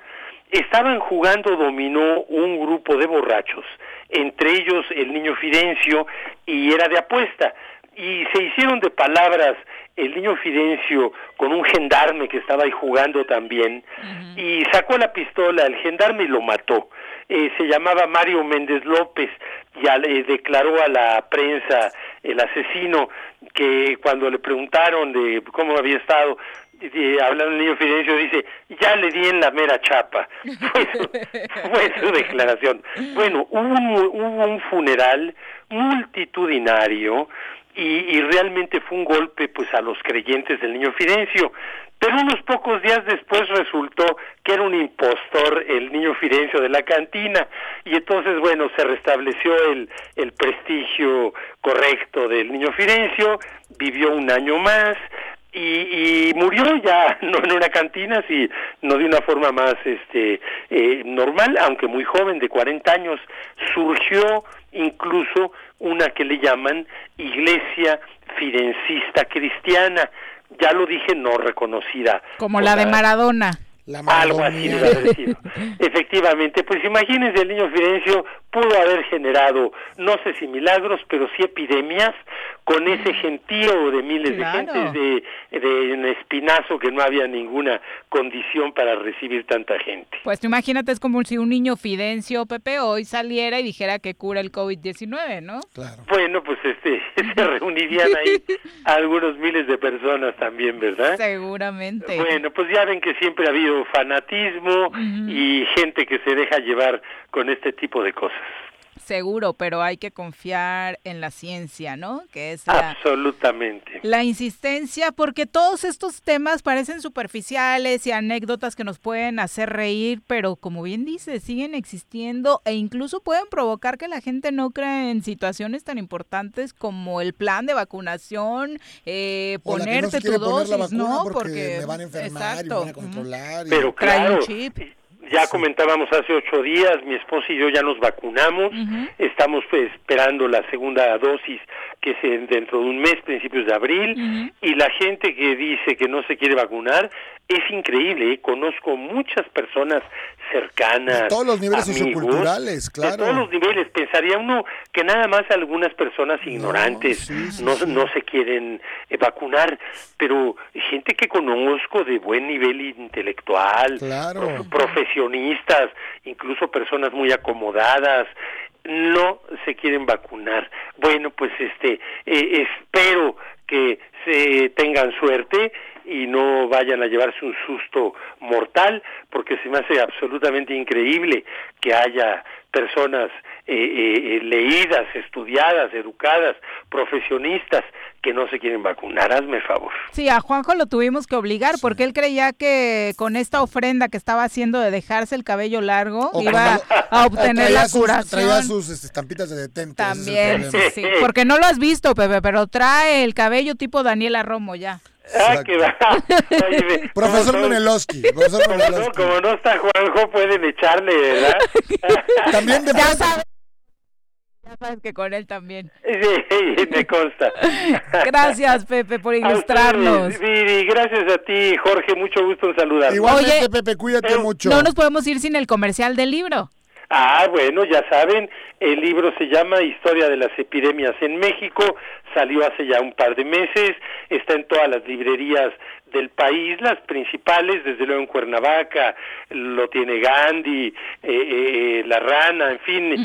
estaban jugando dominó un grupo de borrachos, entre ellos el niño Fidencio, y era de apuesta. Y se hicieron de palabras el niño Fidencio con un gendarme que estaba ahí jugando también, y sacó la pistola, el gendarme y lo mató. Eh, se llamaba Mario Méndez López, y al- eh, declaró a la prensa el asesino que cuando le preguntaron de cómo había estado, hablando el niño Fidencio, dice, ya le di en la mera chapa. Fue su, fue su declaración. Bueno, hubo un, hubo un funeral multitudinario y, y realmente fue un golpe pues a los creyentes del niño Fidencio. Pero unos pocos días después resultó que era un impostor el niño Fidencio de la cantina y entonces bueno se restableció el, el prestigio correcto del niño Fidencio, vivió un año más y, y murió ya no en una cantina sino de una forma más este eh, normal aunque muy joven de 40 años surgió incluso una que le llaman iglesia fidencista cristiana ya lo dije no reconocida Como la de Maradona. algo así debe haber sido. Efectivamente, pues imagínense el niño Fidencio pudo haber generado, no sé si milagros, pero sí epidemias con ese gentío de miles Claro. de gentes de, de en Espinazo que no había ninguna condición para recibir tanta gente. Pues tú imagínate, es como si un niño Fidencio Pepe hoy saliera y dijera que cura el COVID-19, ¿no? Bueno, pues este se reunirían ahí algunos miles de personas también, ¿verdad? Seguramente. Bueno, pues ya ven que siempre ha habido fanatismo y gente que se deja llevar con este tipo de cosas. Seguro, pero hay que confiar en la ciencia, ¿no? Que es la, Absolutamente. la insistencia, porque todos estos temas parecen superficiales y anécdotas que nos pueden hacer reír, pero como bien dice, siguen existiendo e incluso pueden provocar que la gente no crea en situaciones tan importantes como el plan de vacunación, eh, no ponerte quiere tu poner la dosis, vacuna ¿no? porque, me van a enfermar y me van a controlar. y- Pero Trae un claro, chip. Ya comentábamos hace ocho días, mi esposo y yo ya nos vacunamos, estamos pues, esperando la segunda dosis que es en- dentro de un mes, principios de abril, y la gente que dice que no se quiere vacunar, es increíble, ¿eh? conozco muchas personas cercanas, De todos los niveles amigos, socioculturales, de claro. todos los niveles, pensaría uno que nada más algunas personas ignorantes no, no se quieren eh, vacunar, pero gente que conozco de buen nivel intelectual, prof- profesionistas, incluso personas muy acomodadas, no se quieren vacunar. Bueno, pues este eh, espero que se tengan suerte y no vayan a llevarse un susto mortal, porque se me hace absolutamente increíble que haya personas eh, eh, eh, leídas, estudiadas, educadas, profesionistas que no se quieren vacunar. Hazme favor. Sí, a Juanjo lo tuvimos que obligar porque él creía que con esta ofrenda que estaba haciendo de dejarse el cabello largo O iba a obtener traía la sus- curación. Traía sus este, estampitas de detente. es También, sí, sí, porque no lo has visto, Pepe, pero trae el cabello tipo Daniela Romo ya. Ah, que va. Oye, Profesor Menelowski, profesor como, no, como no está Juanjo, pueden echarle, ¿verdad? También de Ya sabes, ya sabes que con él también. Sí, me consta. Gracias, Pepe, por ilustrarnos. Viri, gracias a ti, Jorge, mucho gusto en saludarte. Igualmente, Oye, Pepe, cuídate mucho. No nos podemos ir sin el comercial del libro. Ah, bueno, ya saben, el libro se llama Historia de las epidemias en México, salió hace ya un par de meses, está en todas las librerías del país, las principales, desde luego en Cuernavaca, lo tiene Gandhi, eh, eh, La Rana, en fin, eh,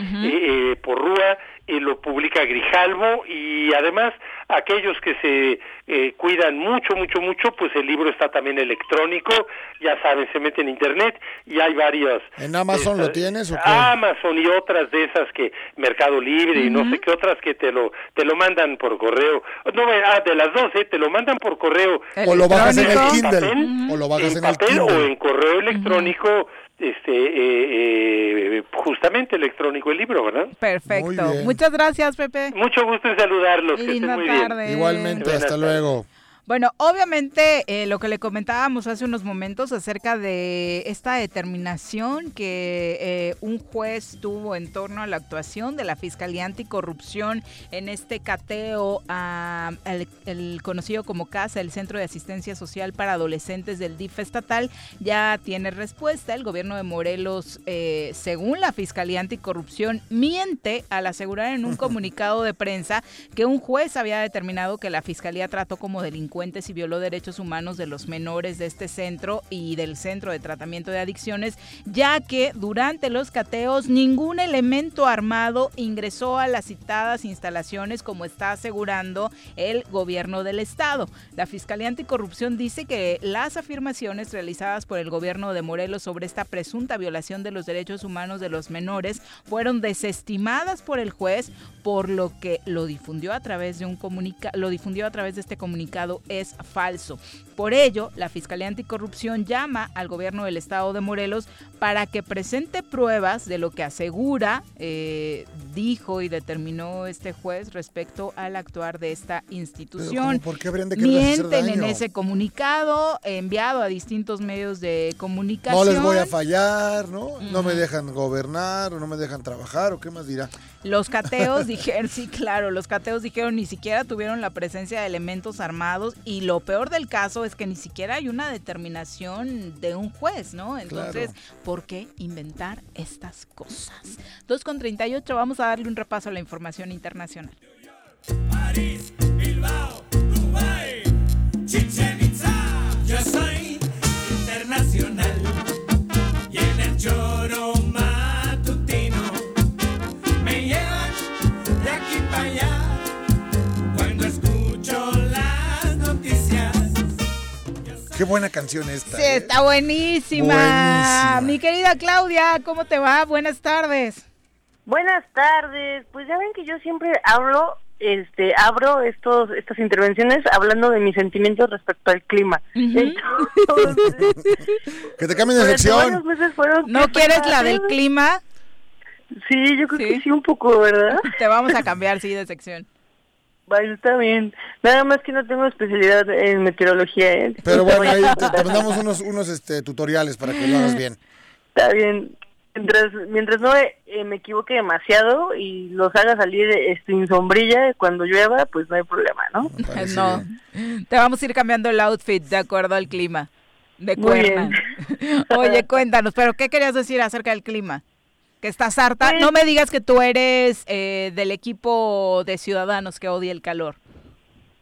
eh, Porrúa, eh, lo publica Grijalvo y además aquellos que se eh, cuidan mucho, mucho, mucho, pues el libro está también electrónico, ya saben, se mete en internet y hay varios ¿En Amazon lo tienes o qué? Amazon y otras de esas que Mercado Libre y no sé qué otras que te lo te lo mandan por correo. No, ah, de las dos, ¿eh? Te lo mandan por correo. O lo bajas en el. Kindle. papel, O lo bajas en en el papel o en correo electrónico, este, eh, eh, justamente electrónico el libro, ¿verdad? Perfecto. Muchas gracias, Pepe. Mucho gusto en saludarlos, que estén Linda muy tarde. bien. Igualmente, Buenas hasta tardes. luego. Bueno, obviamente eh, lo que le comentábamos hace unos momentos acerca de esta determinación que eh, un juez tuvo en torno a la actuación de la Fiscalía Anticorrupción en este cateo a el, el conocido como CASA, el Centro de Asistencia Social para Adolescentes del DIF estatal, ya tiene respuesta. El gobierno de Morelos, eh, según la Fiscalía Anticorrupción, miente al asegurar en un comunicado de prensa que un juez había determinado que la Fiscalía trató como delincuentes y violó derechos humanos de los menores de este centro y del Centro de Tratamiento de Adicciones, ya que durante los cateos ningún elemento armado ingresó a las citadas instalaciones como está asegurando el gobierno del estado. La Fiscalía Anticorrupción dice que las afirmaciones realizadas por el gobierno de Morelos sobre esta presunta violación de los derechos humanos de los menores fueron desestimadas por el juez, por lo que lo difundió a través de un comunica lo difundió a través de este comunicado es falso. Por ello, la Fiscalía Anticorrupción llama al gobierno del estado de Morelos para que presente pruebas de lo que asegura, eh, dijo y determinó este juez respecto al actuar de esta institución. ¿Por qué de Mienten en ese comunicado enviado a distintos medios de comunicación. No les voy a fallar, ¿no? No me dejan gobernar o no me dejan trabajar o qué más dirá. Los cateos dijeron, sí, claro, los cateos dijeron ni siquiera tuvieron la presencia de elementos armados y lo peor del caso es que ni siquiera hay una determinación de un juez, ¿no? Entonces, ¿por qué inventar estas cosas? 2 con 38, vamos a darle un repaso a la información internacional. Chichen Itza. Yo soy internacional y en el choro Qué buena canción esta. Sí, ¿eh? está buenísima. Buenísima. Mi querida Claudia, ¿cómo te va? Buenas tardes. Buenas tardes. Pues ya ven que yo siempre hablo, este, abro estos, estas intervenciones hablando de mis sentimientos respecto al clima. Entonces, Que te cambien de sección. ¿No quieres la del clima? Sí, yo creo que sí un poco, ¿verdad? Te vamos a cambiar, sí, de sección. Vale, está bien. Nada más que no tengo especialidad en meteorología, ¿eh? Pero bueno, ahí te, te mandamos unos, unos este, tutoriales para que lo hagas bien. Está bien. Mientras, mientras no eh, me equivoque demasiado y los haga salir eh, sin sombrilla cuando llueva, pues no hay problema, ¿no? No, te vamos a ir cambiando el outfit de acuerdo al clima. De Muy cuerna. Oye, cuéntanos, pero ¿qué querías decir acerca del clima? Que estás harta. Pues- No me digas que tú eres eh, del equipo de ciudadanos que odia el calor.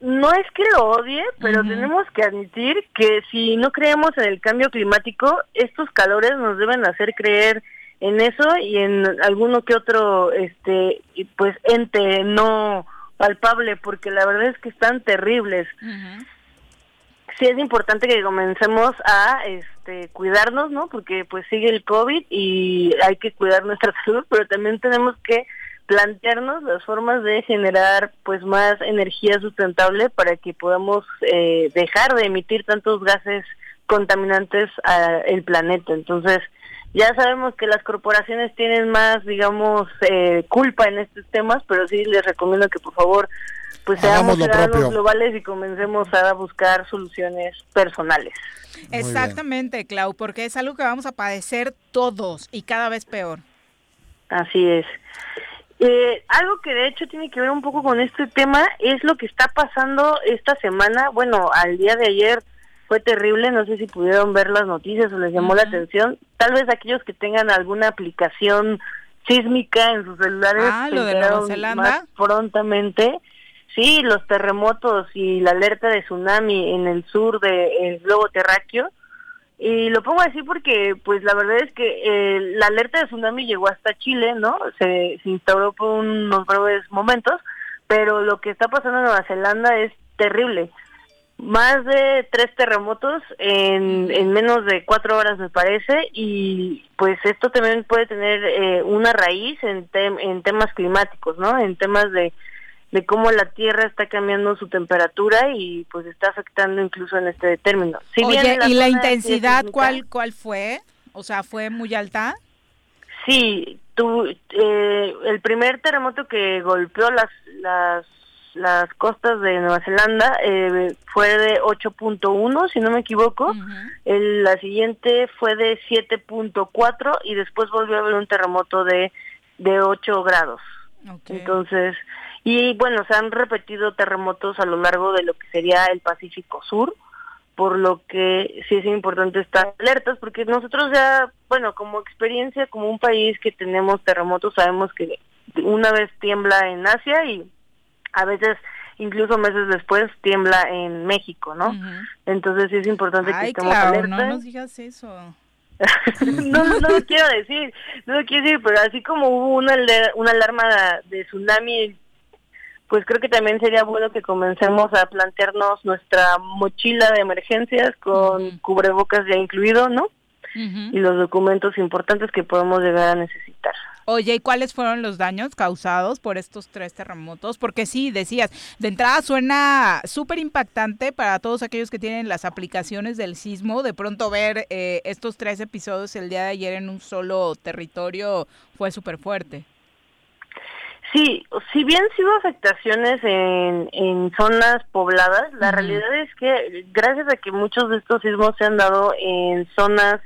No es que lo odie, pero tenemos que admitir que si no creemos en el cambio climático, estos calores nos deben hacer creer en eso y en alguno que otro, este, pues ente no palpable, porque la verdad es que están terribles. Sí es importante que comencemos a este cuidarnos, ¿no? Porque pues sigue el COVID y hay que cuidar nuestra salud, pero también tenemos que plantearnos las formas de generar pues más energía sustentable para que podamos eh, dejar de emitir tantos gases contaminantes al planeta. Entonces, ya sabemos que las corporaciones tienen más, digamos, eh, culpa en estos temas, pero sí les recomiendo que por favor pues Hagamos seamos lo ciudadanos propio. globales y comencemos a buscar soluciones personales. Exactamente, Clau, porque es algo que vamos a padecer todos y cada vez peor. Así es. Eh, algo que de hecho tiene que ver un poco con este tema es lo que está pasando esta semana. Bueno, al día de ayer fue terrible, no sé si pudieron ver las noticias o les llamó la atención. Tal vez aquellos que tengan alguna aplicación sísmica en sus celulares Ah, se lo de Nueva Zelanda. más prontamente. Sí, los terremotos y la alerta de tsunami en el sur del globo terráqueo. Y lo pongo así porque, pues la verdad es que eh, la alerta de tsunami llegó hasta Chile, ¿no? Se, se instauró por unos breves momentos, pero lo que está pasando en Nueva Zelanda es terrible. Más de tres terremotos en, en menos de cuatro horas, me parece, y pues esto también puede tener eh, una raíz en, tem- en temas climáticos, ¿no? En temas de, de cómo la Tierra está cambiando su temperatura y pues está afectando incluso en este término. Si bien Oye, en la ¿y la intensidad cuál, cuál fue? O sea, ¿fue muy alta? Sí, tu, eh, el primer terremoto que golpeó las, las, las costas de Nueva Zelanda eh, fue de 8.1, si no me equivoco. El- la siguiente fue de 7.4 y después volvió a haber un terremoto de, de 8 grados. Entonces, y bueno, se han repetido terremotos a lo largo de lo que sería el Pacífico Sur, por lo que sí es importante estar alertas, porque nosotros ya, bueno, como experiencia, como un país que tenemos terremotos, sabemos que una vez tiembla en Asia y a veces incluso meses después tiembla en México, ¿no? Entonces sí es importante que estemos Clau, alertas. no nos digas eso. no, no lo quiero decir, no lo quiero decir, pero así como hubo una, una alarma de tsunami, pues creo que también sería bueno que comencemos a plantearnos nuestra mochila de emergencias con cubrebocas ya incluido, ¿no? Y los documentos importantes que podemos llegar a necesitar. Oye, ¿y cuáles fueron los daños causados por estos tres terremotos? Porque sí, decías, de entrada suena súper impactante para todos aquellos que tienen las aplicaciones del sismo. De pronto ver eh, estos tres episodios el día de ayer en un solo territorio fue súper fuerte. Sí, si bien sí hubo afectaciones en, en zonas pobladas, la realidad es que gracias a que muchos de estos sismos se han dado en zonas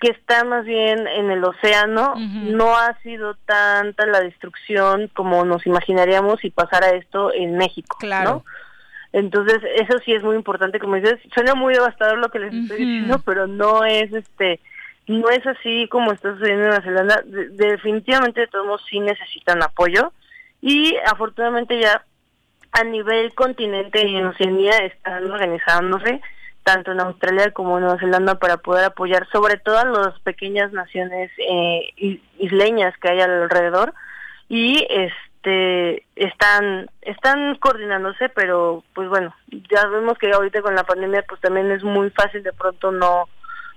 que están más bien en el océano, no ha sido tanta la destrucción como nos imaginaríamos si pasara esto en México. Claro. Entonces, eso sí es muy importante, como dices, suena muy devastador lo que les estoy diciendo, pero no es este no es así como está sucediendo en Nueva Zelanda. De- definitivamente de todos modos sí necesitan apoyo y afortunadamente ya a nivel continente y en Oceanía están organizándose tanto en Australia como en Nueva Zelanda para poder apoyar sobre todo a las pequeñas naciones eh, is- isleñas que hay alrededor y este están están coordinándose pero pues bueno ya vemos que ahorita con la pandemia pues también es muy fácil de pronto no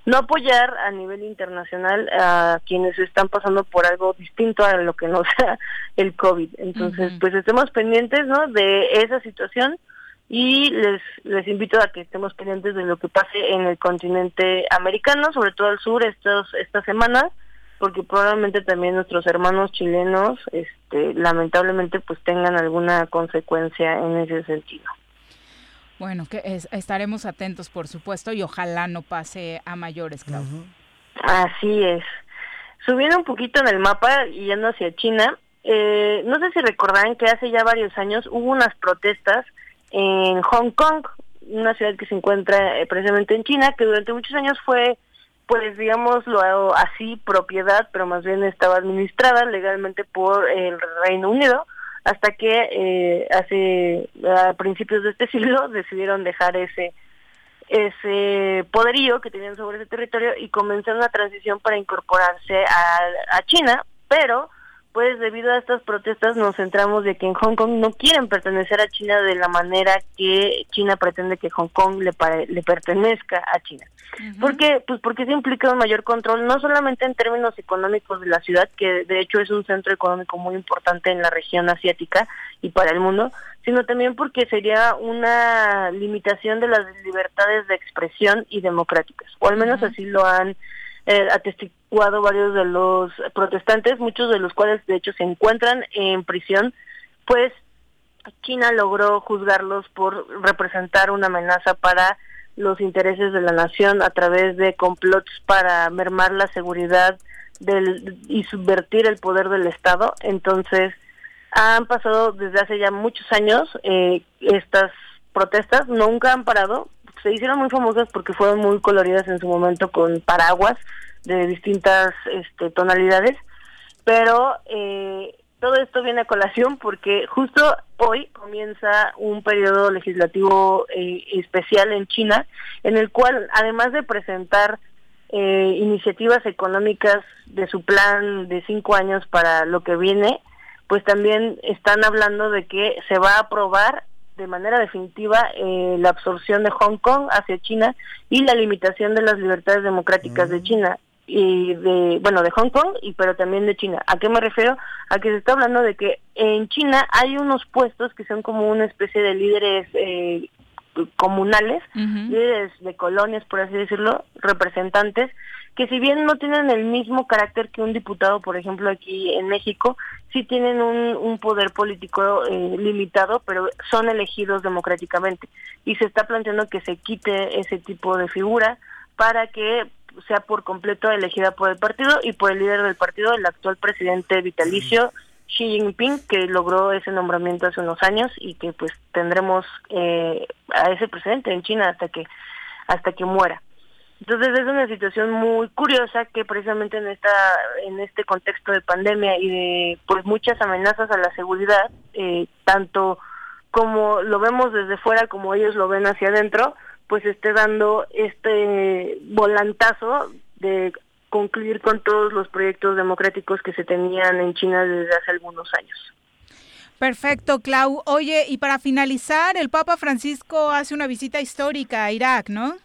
no apoyar a nivel internacional a quienes están pasando por algo distinto a lo que no sea el COVID. Entonces, pues estemos pendientes, ¿no? De esa situación y les les invito a que estemos pendientes de lo que pase en el continente americano, sobre todo al sur estos estas semanas, porque probablemente también nuestros hermanos chilenos, este, lamentablemente, pues tengan alguna consecuencia en ese sentido. Bueno, que es- estaremos atentos, por supuesto, y ojalá no pase a mayores, Clau. Así es. Subiendo un poquito en el mapa y yendo hacia China, eh, no sé si recordarán que hace ya varios años hubo unas protestas en Hong Kong, una ciudad que se encuentra eh, precisamente en China, que durante muchos años fue, pues digámoslo así, propiedad, pero más bien estaba administrada legalmente por el Reino Unido, hasta que eh, hace a principios de este siglo decidieron dejar ese ese poderío que tenían sobre ese territorio y comenzar una transición para incorporarse a China, pero pues debido a estas protestas nos centramos de que en Hong Kong no quieren pertenecer a China de la manera que China pretende que Hong Kong le, pare- le pertenezca a China. Porque pues porque eso implica un mayor control no solamente en términos económicos de la ciudad, que de hecho es un centro económico muy importante en la región asiática y para el mundo, sino también porque sería una limitación de las libertades de expresión y democráticas, o al menos así lo han eh, atestiguado varios de los protestantes, muchos de los cuales de hecho se encuentran en prisión, pues China logró juzgarlos por representar una amenaza para los intereses de la nación a través de complots para mermar la seguridad del, y subvertir el poder del Estado. Entonces, han pasado desde hace ya muchos años eh, estas protestas, nunca han parado, se hicieron muy famosas porque fueron muy coloridas en su momento con paraguas de distintas este, tonalidades, pero eh, todo esto viene a colación porque justo hoy comienza un periodo legislativo eh, especial en China, en el cual además de presentar eh, iniciativas económicas de su plan de cinco años para lo que viene, pues también están hablando de que se va a aprobar de manera definitiva eh, la absorción de Hong Kong hacia China y la limitación de las libertades democráticas de China y de bueno de Hong Kong y pero también de China. ¿A qué me refiero? A que se está hablando de que en China hay unos puestos que son como una especie de líderes eh, comunales, líderes de colonias, por así decirlo, representantes, que si bien no tienen el mismo carácter que un diputado, por ejemplo, aquí en México, sí tienen un, poder político eh, limitado, pero son elegidos democráticamente. Y se está planteando que se quite ese tipo de figura para que sea por completo elegida por el partido y por el líder del partido, el actual presidente vitalicio. Xi Jinping, que logró ese nombramiento hace unos años y que pues tendremos eh, a ese presidente en China hasta que hasta que muera. Entonces es una situación muy curiosa que precisamente en esta en este contexto de pandemia y de pues muchas amenazas a la seguridad, eh, tanto como lo vemos desde fuera como ellos lo ven hacia adentro, pues esté dando este volantazo de concluir con todos los proyectos democráticos que se tenían en China desde hace algunos años. Perfecto, Clau. Oye, y para finalizar, el Papa Francisco hace una visita histórica a Irak, ¿no?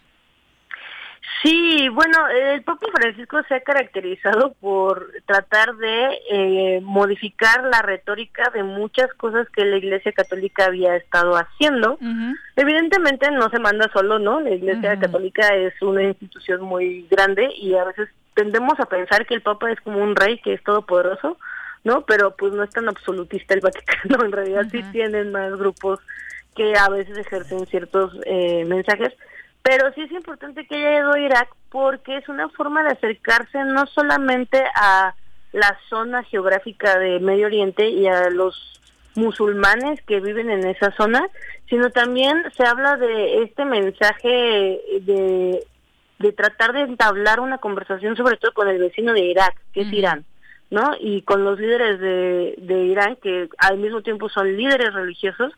Sí, bueno, el Papa Francisco se ha caracterizado por tratar de eh, modificar la retórica de muchas cosas que la Iglesia Católica había estado haciendo. Evidentemente no se manda solo, ¿no? La Iglesia Católica es una institución muy grande y a veces tendemos a pensar que el Papa es como un rey que es todopoderoso, ¿no? Pero pues no es tan absolutista el Vaticano, en realidad sí tienen más grupos que a veces ejercen ciertos eh, mensajes pero sí es importante que haya ido a Irak porque es una forma de acercarse no solamente a la zona geográfica de Medio Oriente y a los musulmanes que viven en esa zona, sino también se habla de este mensaje de, de tratar de entablar una conversación sobre todo con el vecino de Irak, que es Irán, ¿no? Y con los líderes de, de Irán, que al mismo tiempo son líderes religiosos,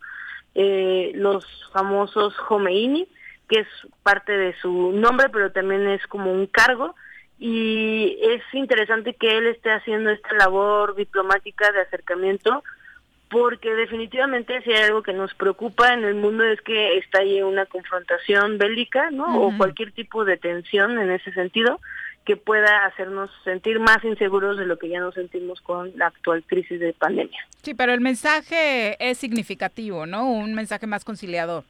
eh, los famosos Khomeini, que es parte de su nombre, pero también es como un cargo. Y es interesante que él esté haciendo esta labor diplomática de acercamiento, porque definitivamente si hay algo que nos preocupa en el mundo es que está ahí una confrontación bélica, ¿no? O cualquier tipo de tensión en ese sentido que pueda hacernos sentir más inseguros de lo que ya nos sentimos con la actual crisis de pandemia. Sí, pero el mensaje es significativo, ¿no? Un mensaje más conciliador.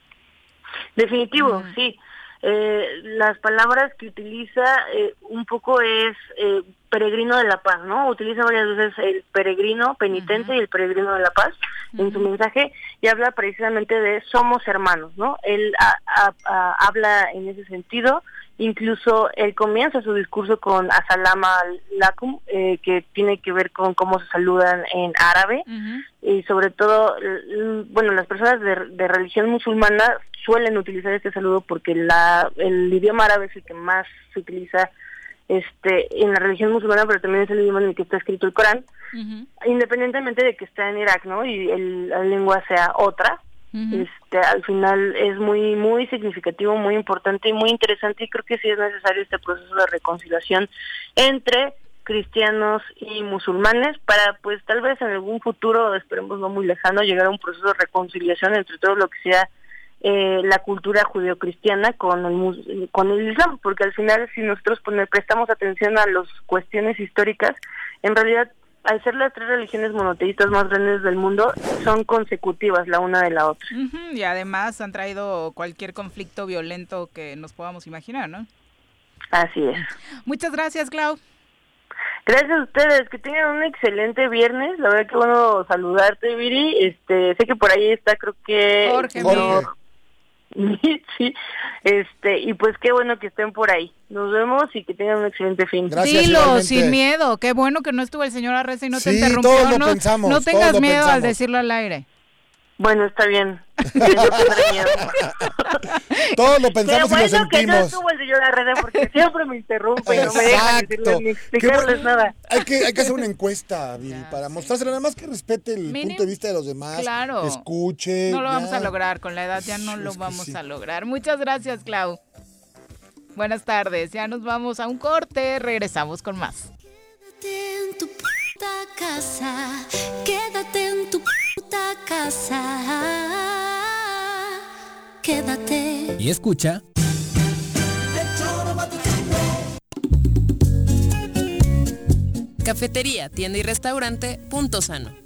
Definitivo, sí. Eh, las palabras que utiliza eh, un poco es eh, peregrino de la paz, ¿no? Utiliza varias veces el peregrino penitente y el peregrino de la paz en su mensaje y habla precisamente de somos hermanos, ¿no? Él habla en ese sentido, incluso él comienza su discurso con Asalama Lakum, eh, que tiene que ver con cómo se saludan en árabe y sobre todo, bueno, las personas de, de religión musulmana suelen utilizar este saludo porque la, el idioma árabe es el que más se utiliza este en la religión musulmana, pero también es el idioma en el que está escrito el Corán, independientemente de que esté en Irak, ¿no? Y el, la lengua sea otra. Este, al final es muy muy significativo, muy importante y muy interesante y creo que sí es necesario este proceso de reconciliación entre cristianos y musulmanes para pues tal vez en algún futuro, esperemos no muy lejano, llegar a un proceso de reconciliación entre todo lo que sea eh, la cultura judeocristiana con el, con el Islam, porque al final si nosotros poner, prestamos atención a las cuestiones históricas, en realidad al ser las tres religiones monoteístas más grandes del mundo, son consecutivas la una de la otra. Y además han traído cualquier conflicto violento que nos podamos imaginar, ¿no? Así es. Muchas gracias, Clau. Gracias a ustedes, que tengan un excelente viernes. La verdad que bueno saludarte, Viri. Este, sé que por ahí está, creo que Jorge, señor- sí, este, y pues qué bueno que estén por ahí. Nos vemos y que tengan un excelente fin. Dilo sin miedo. Qué bueno que no estuvo el señor Arreza y no te interrumpió. todos lo no, pensamos, no tengas todos lo miedo al decirlo al aire. Bueno, está bien. Todos lo pensamos y lo bueno que no sentimos. estuvo el señor Arreda porque siempre me interrumpe y no me deja decirles ni explicarles nada. Hay que, hay que hacer una encuesta, Viri, para mostrársela. Nada más que respete el Miren, punto de vista de los demás. claro. Escuche. No lo vamos ya. a lograr, con la edad ya no lo vamos a lograr. Muchas gracias, Clau. Buenas tardes, ya nos vamos a un corte, regresamos con más. en tu puta casa, quédate en tu puta casa. Quédate. Y escucha. Cafetería, tienda y restaurante Punto Sano.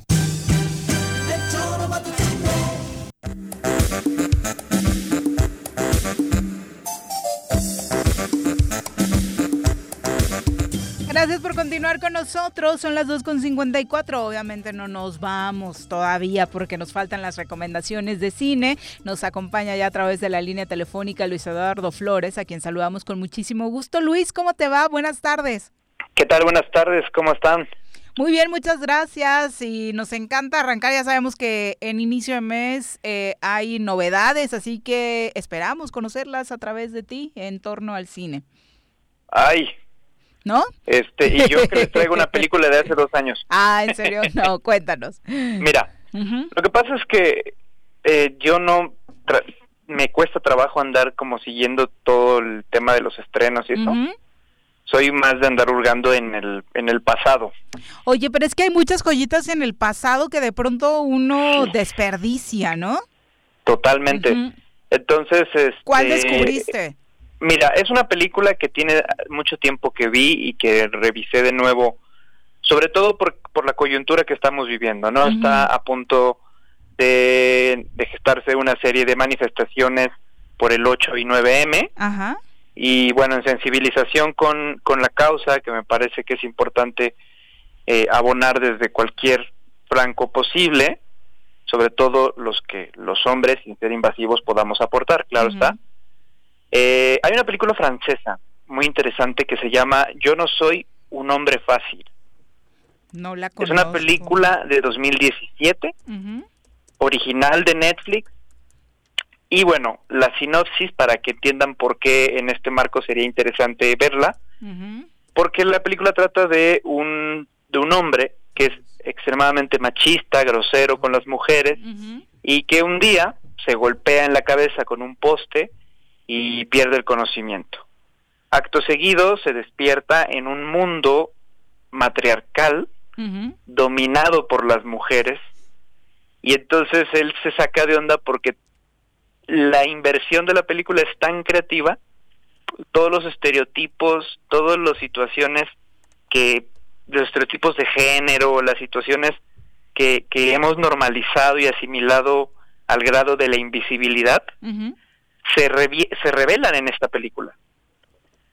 Gracias por continuar con nosotros. Son las 2.54. Obviamente no nos vamos todavía porque nos faltan las recomendaciones de cine. Nos acompaña ya a través de la línea telefónica Luis Eduardo Flores, a quien saludamos con muchísimo gusto. Luis, ¿cómo te va? Buenas tardes. ¿Qué tal? Buenas tardes, ¿cómo están? Muy bien, muchas gracias y nos encanta arrancar. Ya sabemos que en inicio de mes eh, hay novedades, así que esperamos conocerlas a través de ti en torno al cine. Ay, ¿No? este, y yo que les traigo una película de hace dos años. Ah, ¿en serio? No, cuéntanos. Mira, lo que pasa es que eh, yo no, tra- me cuesta trabajo andar como siguiendo todo el tema de los estrenos y eso. Soy más de andar hurgando en el, en el pasado. Oye, pero es que hay muchas joyitas en el pasado que de pronto uno desperdicia, ¿no? Totalmente. Entonces, este, ¿Cuál descubriste? Mira, es una película que tiene mucho tiempo que vi y que revisé de nuevo, sobre todo por, por la coyuntura que estamos viviendo, ¿no? Está a punto de, de gestarse una serie de manifestaciones por el 8 y 9M Ajá. y bueno, en sensibilización con, con la causa, que me parece que es importante eh, abonar desde cualquier flanco posible, sobre todo los que los hombres, sin ser invasivos, podamos aportar, claro está. Eh, hay una película francesa muy interesante que se llama Yo no soy un hombre fácil. No la Es conozco. una película de 2017, Ujú. original de Netflix. Y bueno, la sinopsis para que entiendan por qué en este marco sería interesante verla, porque la película trata de un de un hombre que es extremadamente machista, grosero con las mujeres y que un día se golpea en la cabeza con un poste y pierde el conocimiento. Acto seguido se despierta en un mundo matriarcal dominado por las mujeres y entonces él se saca de onda porque la inversión de la película es tan creativa, todos los estereotipos, todas las situaciones que, los estereotipos de género, las situaciones que, que hemos normalizado y asimilado al grado de la invisibilidad. Se, revi- se revelan en esta película.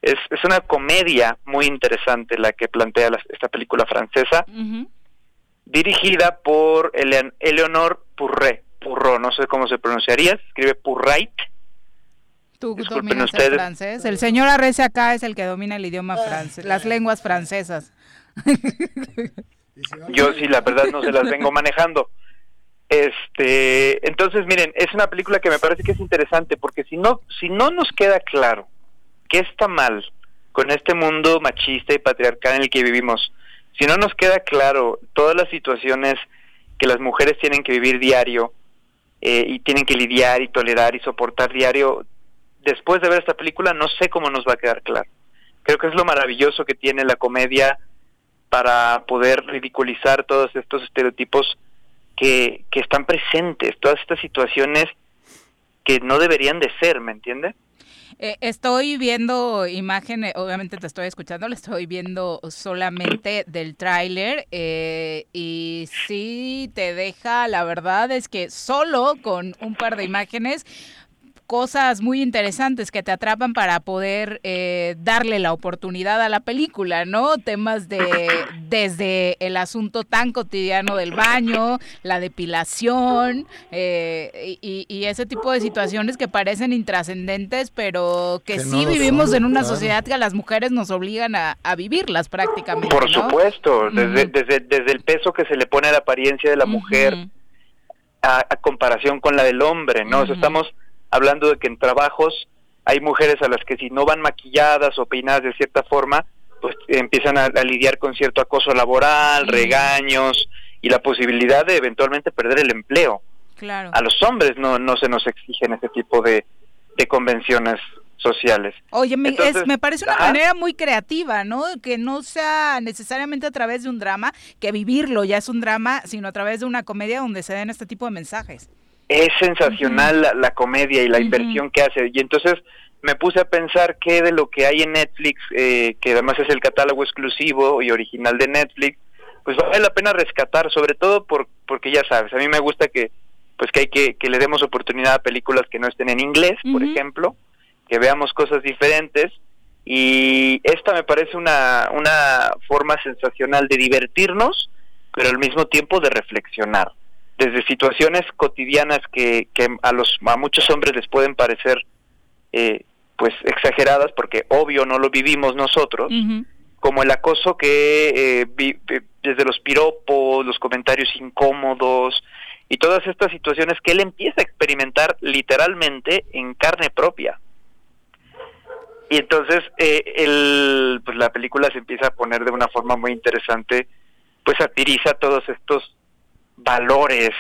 Es, es una comedia muy interesante la que plantea la- esta película francesa, dirigida por Elean- Eleonore Purré, Purro, no sé cómo se pronunciaría, se escribe Purrait. Tú Disculpen dominas el ustedes. francés. El señor Arrece acá es el que domina el idioma francés, las lenguas francesas. Yo sí, la verdad no se las vengo manejando. Este, entonces miren, es una película que me parece que es interesante porque si no si no nos queda claro qué está mal con este mundo machista y patriarcal en el que vivimos, si no nos queda claro todas las situaciones que las mujeres tienen que vivir diario eh, y tienen que lidiar y tolerar y soportar diario, después de ver esta película no sé cómo nos va a quedar claro. Creo que es lo maravilloso que tiene la comedia para poder ridiculizar todos estos estereotipos que, están presentes, todas estas situaciones que no deberían de ser, ¿me entiende? Eh, estoy viendo imágenes, obviamente te estoy escuchando, le estoy viendo solamente del tráiler eh, y sí te deja, la verdad es que solo con un par de imágenes cosas muy interesantes que te atrapan para poder eh, darle la oportunidad a la película, ¿no? Temas de desde el asunto tan cotidiano del baño, la depilación eh, y, y ese tipo de situaciones que parecen intrascendentes, pero que, Que sí vivimos son, en una claro. sociedad que a las mujeres nos obligan a, a vivirlas prácticamente. Por ¿no? supuesto, desde, desde, desde el peso que se le pone a la apariencia de la mujer a, a comparación con la del hombre, ¿no? O sea, estamos hablando de que en trabajos hay mujeres a las que si no van maquilladas o peinadas de cierta forma, pues empiezan a, a lidiar con cierto acoso laboral, regaños y la posibilidad de eventualmente perder el empleo. Claro. A los hombres no, no se nos exigen ese tipo de, de convenciones sociales. Oye, me, es- me parece una ajá. manera muy creativa, ¿no? Que no sea necesariamente a través de un drama, que vivirlo ya es un drama, sino a través de una comedia donde se den este tipo de mensajes. Es sensacional la, la comedia y la inversión que hace. Y entonces me puse a pensar que de lo que hay en Netflix, eh, que además es el catálogo exclusivo y original de Netflix, pues vale la pena rescatar, sobre todo por, porque ya sabes, a mí me gusta que pues que hay que, que le demos oportunidad a películas que no estén en inglés, por ejemplo, que veamos cosas diferentes. Y esta me parece una, una forma sensacional de divertirnos, pero al mismo tiempo de reflexionar desde situaciones cotidianas que, que a los a muchos hombres les pueden parecer eh, pues exageradas porque obvio no lo vivimos nosotros como el acoso que eh, vi- desde los piropos los comentarios incómodos y todas estas situaciones que él empieza a experimentar literalmente en carne propia. Y entonces eh, el, pues la película se empieza a poner de una forma muy interesante pues satiriza todos estos valores,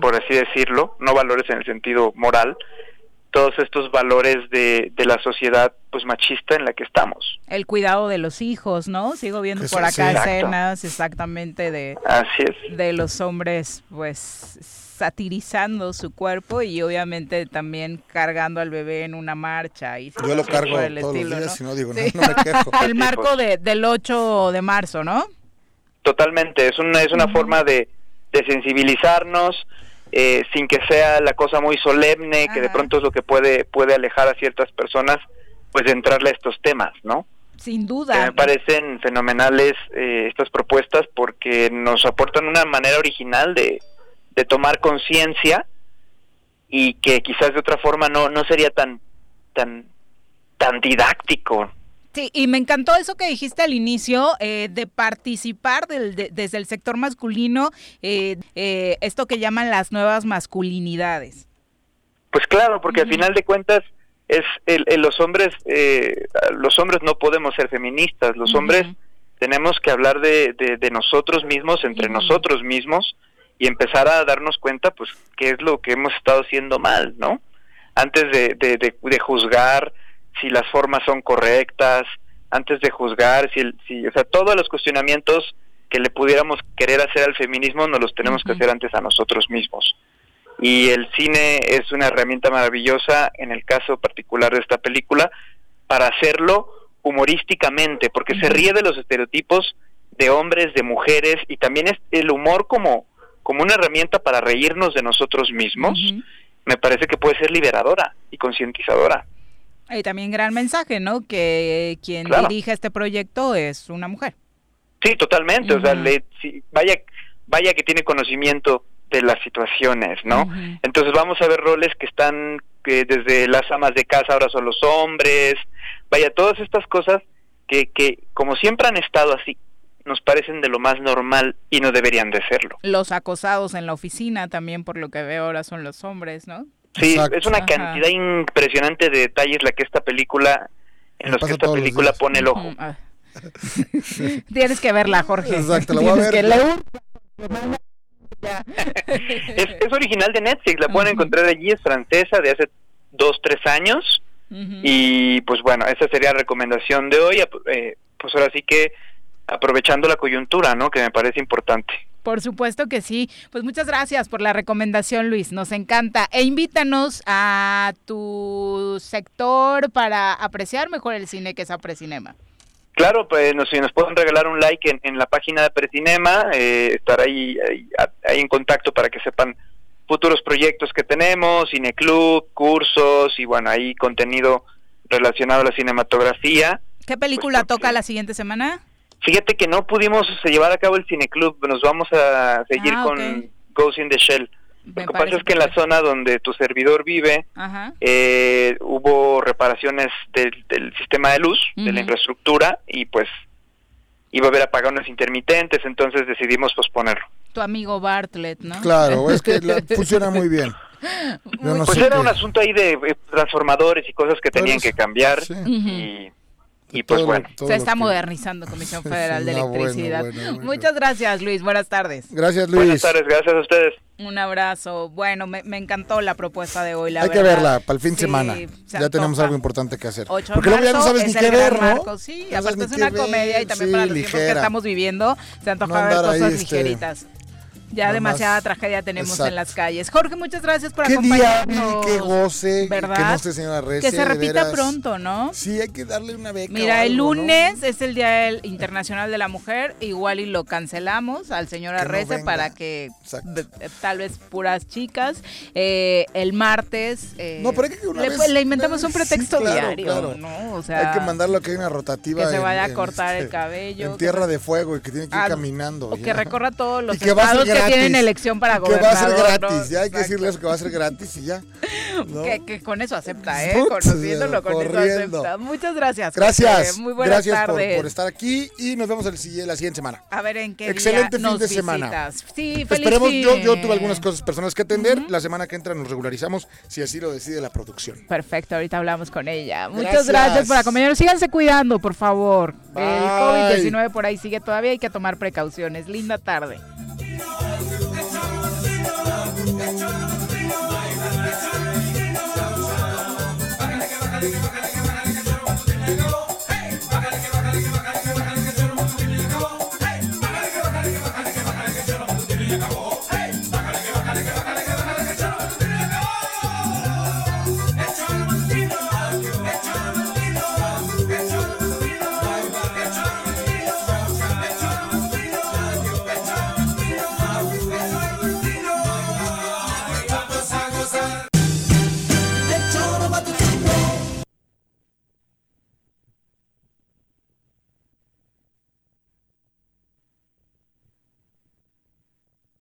por así decirlo, no valores en el sentido moral, todos estos valores de, de la sociedad pues machista en la que estamos. El cuidado de los hijos, ¿no? Sigo viendo Eso por sí. acá Exacto. escenas exactamente de, Así es. de los hombres, pues satirizando su cuerpo y obviamente también cargando al bebé en una marcha. Y Yo lo cargo todos los estilo, días ¿no? y no digo, Sí. no, no me quejo. el marco de, del 8 de marzo, ¿no? Totalmente, es una, es una forma de, de sensibilizarnos eh, sin que sea la cosa muy solemne, que de pronto es lo que puede, puede alejar a ciertas personas, pues de entrarle a estos temas, ¿no? Sin que duda. me parecen fenomenales eh, estas propuestas porque nos aportan una manera original de, de tomar conciencia y que quizás de otra forma no, no sería tan tan tan didáctico Sí, y me encantó eso que dijiste al inicio, eh, de participar del- de- desde el sector masculino, eh, eh, esto que llaman las nuevas masculinidades. Pues claro, porque al final de cuentas es el, el- los hombres eh, los hombres no podemos ser feministas, los hombres tenemos que hablar de, de- de nosotros mismos entre nosotros mismos y empezar a darnos cuenta pues qué es lo que hemos estado haciendo mal, ¿no? Antes de- de juzgar si las formas son correctas, antes de juzgar si, el, si o sea, todos los cuestionamientos que le pudiéramos querer hacer al feminismo nos los tenemos que hacer antes a nosotros mismos y el cine es una herramienta maravillosa en el caso particular de esta película para hacerlo humorísticamente porque se ríe de los estereotipos de hombres, de mujeres y también es el humor como como una herramienta para reírnos de nosotros mismos. Me parece que puede ser liberadora y concientizadora. Y también gran mensaje, ¿no? Que quien Claro. dirige este proyecto es una mujer. Sí, totalmente. O sea, le, sí, vaya, vaya que tiene conocimiento de las situaciones, ¿no? Entonces vamos a ver roles que están que desde las amas de casa ahora son los hombres. Vaya, todas estas cosas que, que como siempre han estado así, nos parecen de lo más normal y no deberían de serlo. Los acosados en la oficina también, por lo que veo ahora, son los hombres, ¿no? Sí, es una Ajá. cantidad impresionante de detalles la que esta película, en los que esta película pone el ojo. Ujú, ah. Tienes que verla, Jorge. Exacto, la voy a Tienes ver. que leer. es, es original de Netflix, la pueden encontrar allí, es francesa de hace dos, tres años. Y pues bueno, esa sería la recomendación de hoy. eh, pues ahora sí que aprovechando la coyuntura, ¿no? Que me parece importante. Por supuesto que sí. Pues muchas gracias por la recomendación, Luis. Nos encanta. E invítanos a tu sector para apreciar mejor el cine que es Aprecinema. Claro, pues nos, si nos pueden regalar un like en, en la página de Precinema, eh, estar ahí, ahí, ahí en contacto para que sepan futuros proyectos que tenemos, cineclub, cursos y bueno, ahí contenido relacionado a la cinematografía. ¿Qué película toca la siguiente semana? Fíjate que no pudimos llevar a cabo el cineclub, nos vamos a seguir Ah, con. Ghost in the Shell. Lo que pasa es que en la zona donde tu servidor vive Ajá. eh, hubo reparaciones del, del sistema de luz, de la infraestructura y pues iba a haber apagones intermitentes, entonces decidimos posponerlo. Tu amigo Bartlett, ¿no? Claro, es que la- funciona muy bien. Yo no pues sé era qué- un asunto ahí de eh, transformadores y cosas que tenían que cambiar y, y pues bueno. Se está modernizando Comisión Federal de No, bueno, Electricidad. bueno, bueno. Muchas gracias, Luis. Buenas tardes. Gracias, Buenas Luis. tardes, gracias a ustedes. Un abrazo. Bueno, me, me encantó la propuesta de hoy, la Hay que verdad. verla para el fin de Sí, semana. se Ya tenemos algo importante que hacer. 8 Porque luego ya no marzo sabes ni es qué ver, ¿no? marco, Sí, No aparte es una comedia ver, y también sí, para los tiempos que ligera. estamos viviendo se antoja No ver cosas este, ligeritas. Ya nada demasiada más. tragedia tenemos Exacto. en las calles. Jorge, muchas gracias por Qué día, acompañarnos. Viri, qué goce, ¿verdad? que no esté señora Recia, Que se repita pronto, ¿no? Sí, hay que darle una beca. Mira, el lunes es el Día del Internacional de la Mujer, igual y lo cancelamos al señor Que no Arrece para que b- eh, tal vez puras chicas. Eh, el martes eh, No, pero hay que una le, vez- le inventamos un Sí, pretexto claro, diario, claro. ¿no? O sea, hay que mandarlo que hay una rotativa. que se en- vaya a cortar el este, cabello, En que tierra se- de fuego y que tiene que ir Ah, caminando. o ya. que recorra todos los Y que va a ser estados que gratis. tienen elección para Y que va a ser gobernador. gratis. ¿no? Ya hay que decirle eso que va a ser gratis y ya. ¿no? Que, que con eso acepta, ¿eh? Conociéndolo, con eso corriendo. acepta. Muchas gracias. Gracias. Muy buenas Gracias por, tardes. por estar aquí y nos vemos el, la siguiente semana. A ver en qué Excelente día fin nos de semana. Sí, feliz Esperemos, yo, yo fin. tuve algunas cosas personales que atender. La semana que entra nos regularizamos si así lo decide la producción. Perfecto, ahorita hablamos con ella. Muchas Gracias. gracias por acompañarnos. Síganse cuidando, por favor. El Bye. COVID-19 por ahí sigue todavía, hay que tomar precauciones. Linda tarde. Bájale que bájale bájale.